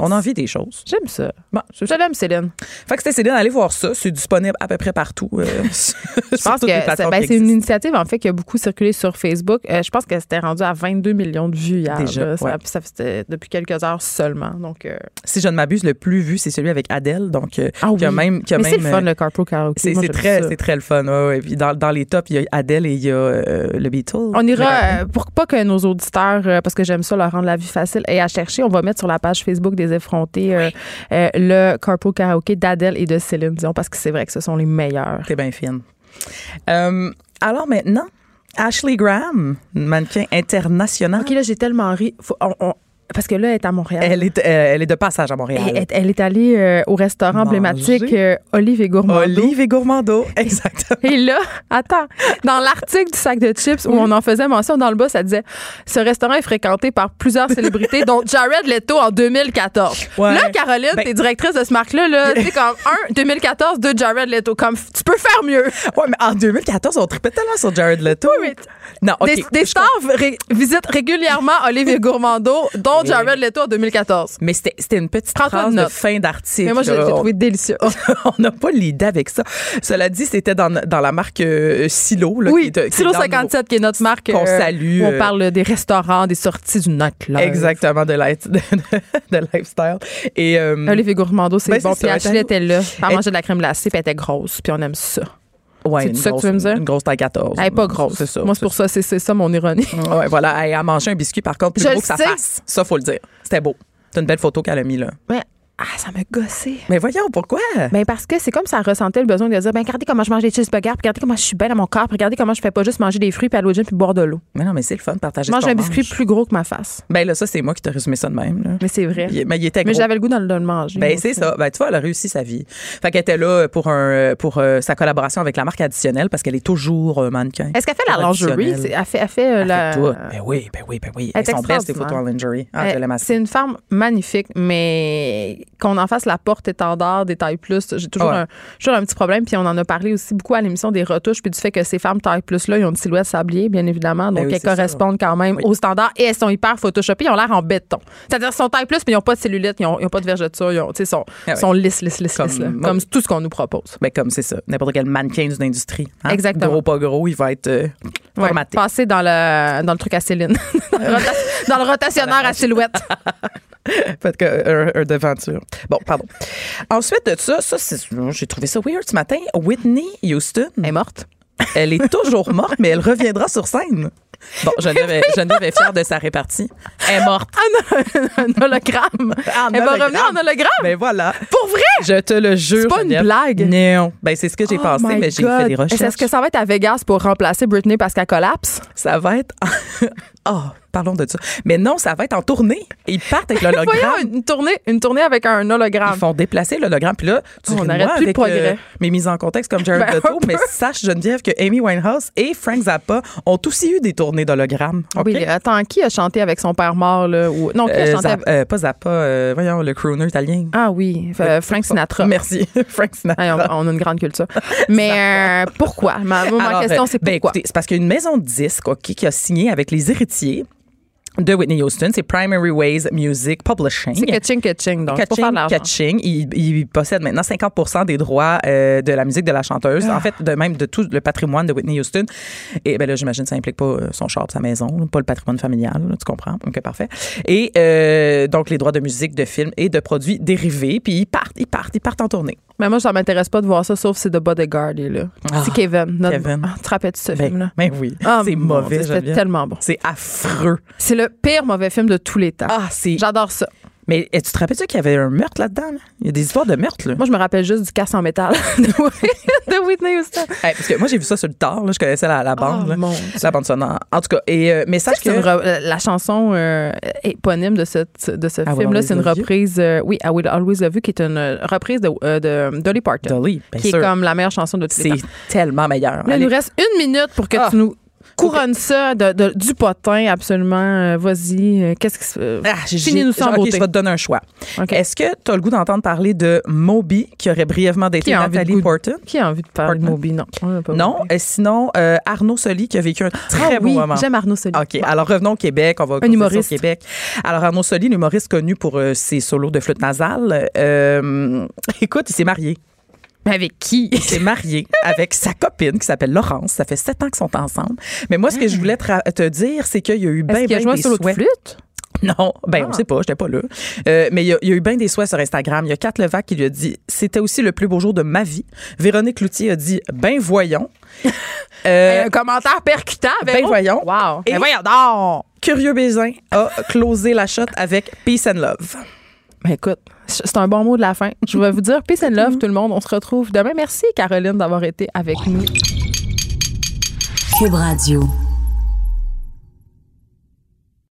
E: On a envie des choses.
C: J'aime ça.
E: Bon,
C: Je l'aime, Céline.
E: Fait que c'était Céline, allez voir ça. C'est disponible à peu près partout. euh, [laughs]
C: Je pense que c'est ben, c'est une initiative, en fait, qui a beaucoup circulé sur Facebook. Euh, je pense que c'était rendu à 22 millions de vues hier.
E: Déjà,
C: là. Ça-
E: ouais.
C: ça fait depuis quelques heures seulement. Donc, euh,
E: Si je ne m'abuse, le plus vu, c'est celui avec Adèle. Donc,
C: ah
E: qui a
C: oui.
E: même. Qui a
C: Mais c'est le fun, le carpool karaoke.
E: C'est très,
C: ça.
E: le fun. ouais, ouais. Puis dans, dans les tops, il y a Adèle et il y a le Beatles.
C: On ira, pour pas que nos auditeurs, parce que j'aime ça leur rendre la vie facile, et à chercher, on va mettre sur la page Facebook des effrontés euh, euh, le Carpool Karaoke d'Adèle et de Céline Dion, parce que c'est vrai que ce sont les meilleurs.
E: T'es bien fine. Euh, alors maintenant, Ashley Graham, mannequin international.
C: OK, là, j'ai tellement ri. Faut- on- on- parce que là, elle est à Montréal.
E: Elle est, elle est de passage à Montréal.
C: Elle, est allée euh, au restaurant
E: Manger.
C: emblématique euh, Olive et Gourmando.
E: Olive et Gourmando, [laughs] exactement.
C: Et là, attends, dans l'article du sac de chips où on en faisait mention dans le bas, ça disait ce restaurant est fréquenté par plusieurs [laughs] célébrités, dont Jared Leto en 2014.
E: Ouais.
C: Là, Caroline,
E: Ben-
C: t'es directrice de ce marque-là, là, tu sais, comme un 2014, deux Jared Leto. Comme tu peux faire mieux.
E: Ouais, mais en 2014, on tripait tellement sur Jared Leto.
C: mais-
E: non,
C: des des stars ré- visitent régulièrement Olive et Gourmando, dont Jared Leto en 2014.
E: Mais c'était une petite phrase
C: de
E: de fin d'article.
C: Mais moi, je l'ai trouvé délicieux. [laughs]
E: on n'a pas l'idée avec ça. Cela dit, c'était dans, dans la marque euh, Silo. Là, qui
C: Oui,
E: est- qui
C: Silo
E: dans nos-
C: 57, qui est notre marque.
E: qu'on
C: euh,
E: salue,
C: où on
E: euh,
C: parle des restaurants, des sorties du nightlife.
E: Exactement, de, life- [laughs] de, de lifestyle. Et, euh,
C: Olivier Gourmando, c'est
E: Ben,
C: bon. Puis
E: elle-
C: était là. Elle- mangeait de la crème glacée, puis elle était grosse. Puis on aime ça.
E: Ouais,
C: c'est ça que tu veux me dire?
E: Une grosse taille 14.
C: Elle est pas grosse.
E: C'est ça.
C: Moi, c'est pour ça, c'est c'est ça mon ironie. [laughs]
E: Ouais, voilà. Elle a mangé un biscuit, par contre, plus
C: Je
E: gros que sa face. Ça, faut le dire. C'était beau. C'est une belle photo qu'elle a mis là.
C: Mais Ah, ça me gossait.
E: Mais voyons, pourquoi?
C: Ben parce que c'est comme ça ressentait le besoin de dire ben regardez comment je mange des cheeseburgers, puis regardez comment je suis belle à mon corps, puis regardez comment je fais pas juste manger des fruits puis aller au gym puis boire de l'eau.
E: Mais non, mais c'est le fun de partager
C: Je mange un biscuit
E: mange.
C: plus gros que ma face.
E: Ben là, ça, c'est moi qui t'ai résumé ça de même. Là.
C: Mais c'est vrai.
E: Il- mais il était
C: Mais
E: gros.
C: j'avais le goût de le manger.
E: Ben c'est ça. Ben tu vois, elle a réussi sa vie. Fait qu'elle était là pour un pour euh, sa collaboration avec la marque additionnelle parce qu'elle est toujours euh, mannequin.
C: Est-ce qu'elle fait la lingerie? Elle fait, elle fait, euh,
E: Elle
C: la.
E: fait tout. Ben oui, ben oui, ben oui.
C: Elle
E: sont belles ces photos en lingerie. Ah, je
C: Elle- c'est une femme magnifique, mais qu'on en fasse la porte étendard des tailles plus, j'ai toujours,
E: Ouais.
C: un, toujours un petit problème. Puis on en a parlé aussi beaucoup à l'émission des retouches, puis du fait que ces femmes taille plus là, ils ont une silhouette sablier, bien évidemment, donc
E: Ben oui,
C: elles
E: ça.
C: correspondent quand même
E: Oui.
C: aux standards et elles sont hyper photoshopées, ils ont l'air en béton. C'est-à-dire qu'ils sont taille plus, mais ils n'ont pas de cellulite, ils n'ont pas de vergeture, ils ont, sont,
E: Ah ouais.
C: sont lisses, lisses, lisses,
E: Comme-
C: lisses, là. comme tout ce qu'on nous propose.
E: Ben comme c'est ça. N'importe quel mannequin d'une industrie. hein?
C: Exactement.
E: Gros pas gros, il va être euh,
C: Ouais,
E: formaté.
C: passer dans le, dans le truc à Céline. [laughs] dans le rotationnaire à silhouette. [laughs] [laughs]
E: Fait que, euh, un, un devanture. Bon, pardon. Ensuite de ça, ça c'est- j'ai trouvé ça weird ce matin. Whitney Houston,
C: est morte. [laughs]
E: elle est toujours morte, mais elle reviendra sur scène. Bon, Geneviève est, Geneviève est fière de sa répartie. Elle est morte.
C: un hologramme.
E: En
C: Elle va
E: hologramme.
C: revenir en hologramme.
E: Ben voilà.
C: Pour vrai?
E: Je te le jure.
C: C'est pas une blague.
E: Non. Ben c'est ce que j'ai
C: Oh
E: pensé, mais j'ai fait des recherches.
C: Est-ce que ça va être à Vegas pour remplacer Britney parce qu'elle collapse?
E: Ça va être. [laughs] oh, parlons de ça. Mais non, ça va être en tournée. Ils partent avec l'hologramme.
C: une tournée, une tournée avec un hologramme.
E: Ils font déplacer l'hologramme. Puis là, tu
C: on n'arrête plus le
E: avec
C: progrès.
E: euh, mes mises en contexte comme Jared
C: Ben,
E: Leto, mais sache, Geneviève, que Amy Winehouse et Frank Zappa ont aussi eu des tournées d'hologrammes.
C: Oui, attends, qui a chanté avec son père mort, là? Ou... Non, qui a
E: Euh,
C: chanté avec...
E: euh, pas Zappa, euh, voyons, le crooner italien.
C: Ah oui, euh, [laughs] Frank Sinatra.
E: Merci, Frank Sinatra.
C: On, on a une grande culture. [laughs] Mais euh, pourquoi? Ma, moi, ma
E: Alors,
C: question,
E: euh,
C: c'est
E: ben,
C: pourquoi?
E: c'est parce qu'il y a une maison de disques OK, qui a signé avec les héritiers de Whitney Houston. C'est Primary Ways Music Publishing.
C: c'est que-ching, que-ching, donc c'est pour
E: Catching, catching, il, il possède maintenant 50 des droits euh, de la musique de la chanteuse.
C: Ah.
E: En fait, de même de tout le patrimoine de Whitney Houston. Et ben là, j'imagine que ça implique pas euh, son char, sa maison, pas le patrimoine familial, là, tu comprends? Ok, parfait. Et euh, donc les droits de musique, de films et de produits dérivés. Puis ils partent, ils partent, ils partent en tournée.
C: Mais moi, ça m'intéresse pas de voir ça, sauf c'est The Bodyguard, là.
E: Ah,
C: c'est Kevin. Notre...
E: Kevin.
C: Ah, tu te rappelles ce
E: Ben,
C: film-là?
E: ben oui,
C: Ah,
E: c'est mauvais.
C: C'était tellement bon.
E: C'est affreux.
C: C'est le pire mauvais film de tous les temps.
E: Ah, c'est.
C: J'adore ça.
E: Mais eh, tu te rappelles-tu qu'il y avait un meurtre là-dedans? là? Il y a des histoires de meurtre, là.
C: Moi, je me rappelle juste du casse en métal [laughs] de Whitney Houston. [laughs]
E: Hey, parce que moi, j'ai vu ça sur le tard, là. Je connaissais la, la bande,
C: Oh, mon.
E: La bande sonore. En tout cas, et, euh, mais sache
C: C'est
E: que.
C: re- la chanson euh, éponyme de, cette, de ce film-là, c'est une reprise, euh, oui, I Will Always Love You, qui est une reprise de, de Dolly Parton,
E: Dolly, bien
C: qui
E: sûr.
C: est comme la meilleure chanson de tous les
E: C'est
C: temps.
E: tellement meilleur.
C: Là, il nous reste une minute pour que
E: Ah.
C: tu nous couronnes ça de, de- du potin, absolument. Euh, Vas-y, euh, qu'est-ce que c'est? euh,
E: Ah,
C: Finis-nous ça en
E: OK,
C: beauté.
E: je vais te donner un choix. Est-ce que tu as le goût d'entendre parler de Moby, qui aurait brièvement daté
C: Qui
E: Nathalie Porton?
C: Qui a envie de parler de? Moby? Non. pas
E: Non.
C: Moby.
E: Et sinon, euh, Arnaud Soli, qui a vécu un très
C: Ah
E: beau
C: oui,
E: moment.
C: j'aime Arnaud Soli.
E: OK. Alors, revenons au Québec. On va continuer
C: humoriste.
E: sur Québec. Alors, Arnaud Soli, l'humoriste connu pour euh, ses solos de flûte nasale. euh, [laughs] écoute, il s'est marié.
C: Mais avec qui?
E: Il s'est marié avec sa copine qui s'appelle Laurence. Ça fait sept ans qu'ils sont ensemble. Mais moi, ce que je voulais te, dire, c'est qu'il y a eu bien, bien des
C: de
E: souhaits.
C: flûte?
E: Non, ben
C: Ah.
E: on sait pas, j'étais pas là. Euh, mais il y, a, il y a eu bien des souhaits sur Instagram. Il y a Kat Levac qui lui a dit c'était aussi le plus beau jour de ma vie. Véronique Loutier a dit ben voyons. [laughs] Euh,
C: un commentaire percutant.
E: ben voyons.
C: Wow.
E: Et-
C: Ben voyons donc.
E: Curieux Bézin a closé la shot avec Peace and Love.
C: Ben écoute, c'est un bon mot de la fin. Je vais vous dire peace and love tout le monde. On se retrouve demain. Merci Caroline d'avoir été avec nous.
A: Cube Radio.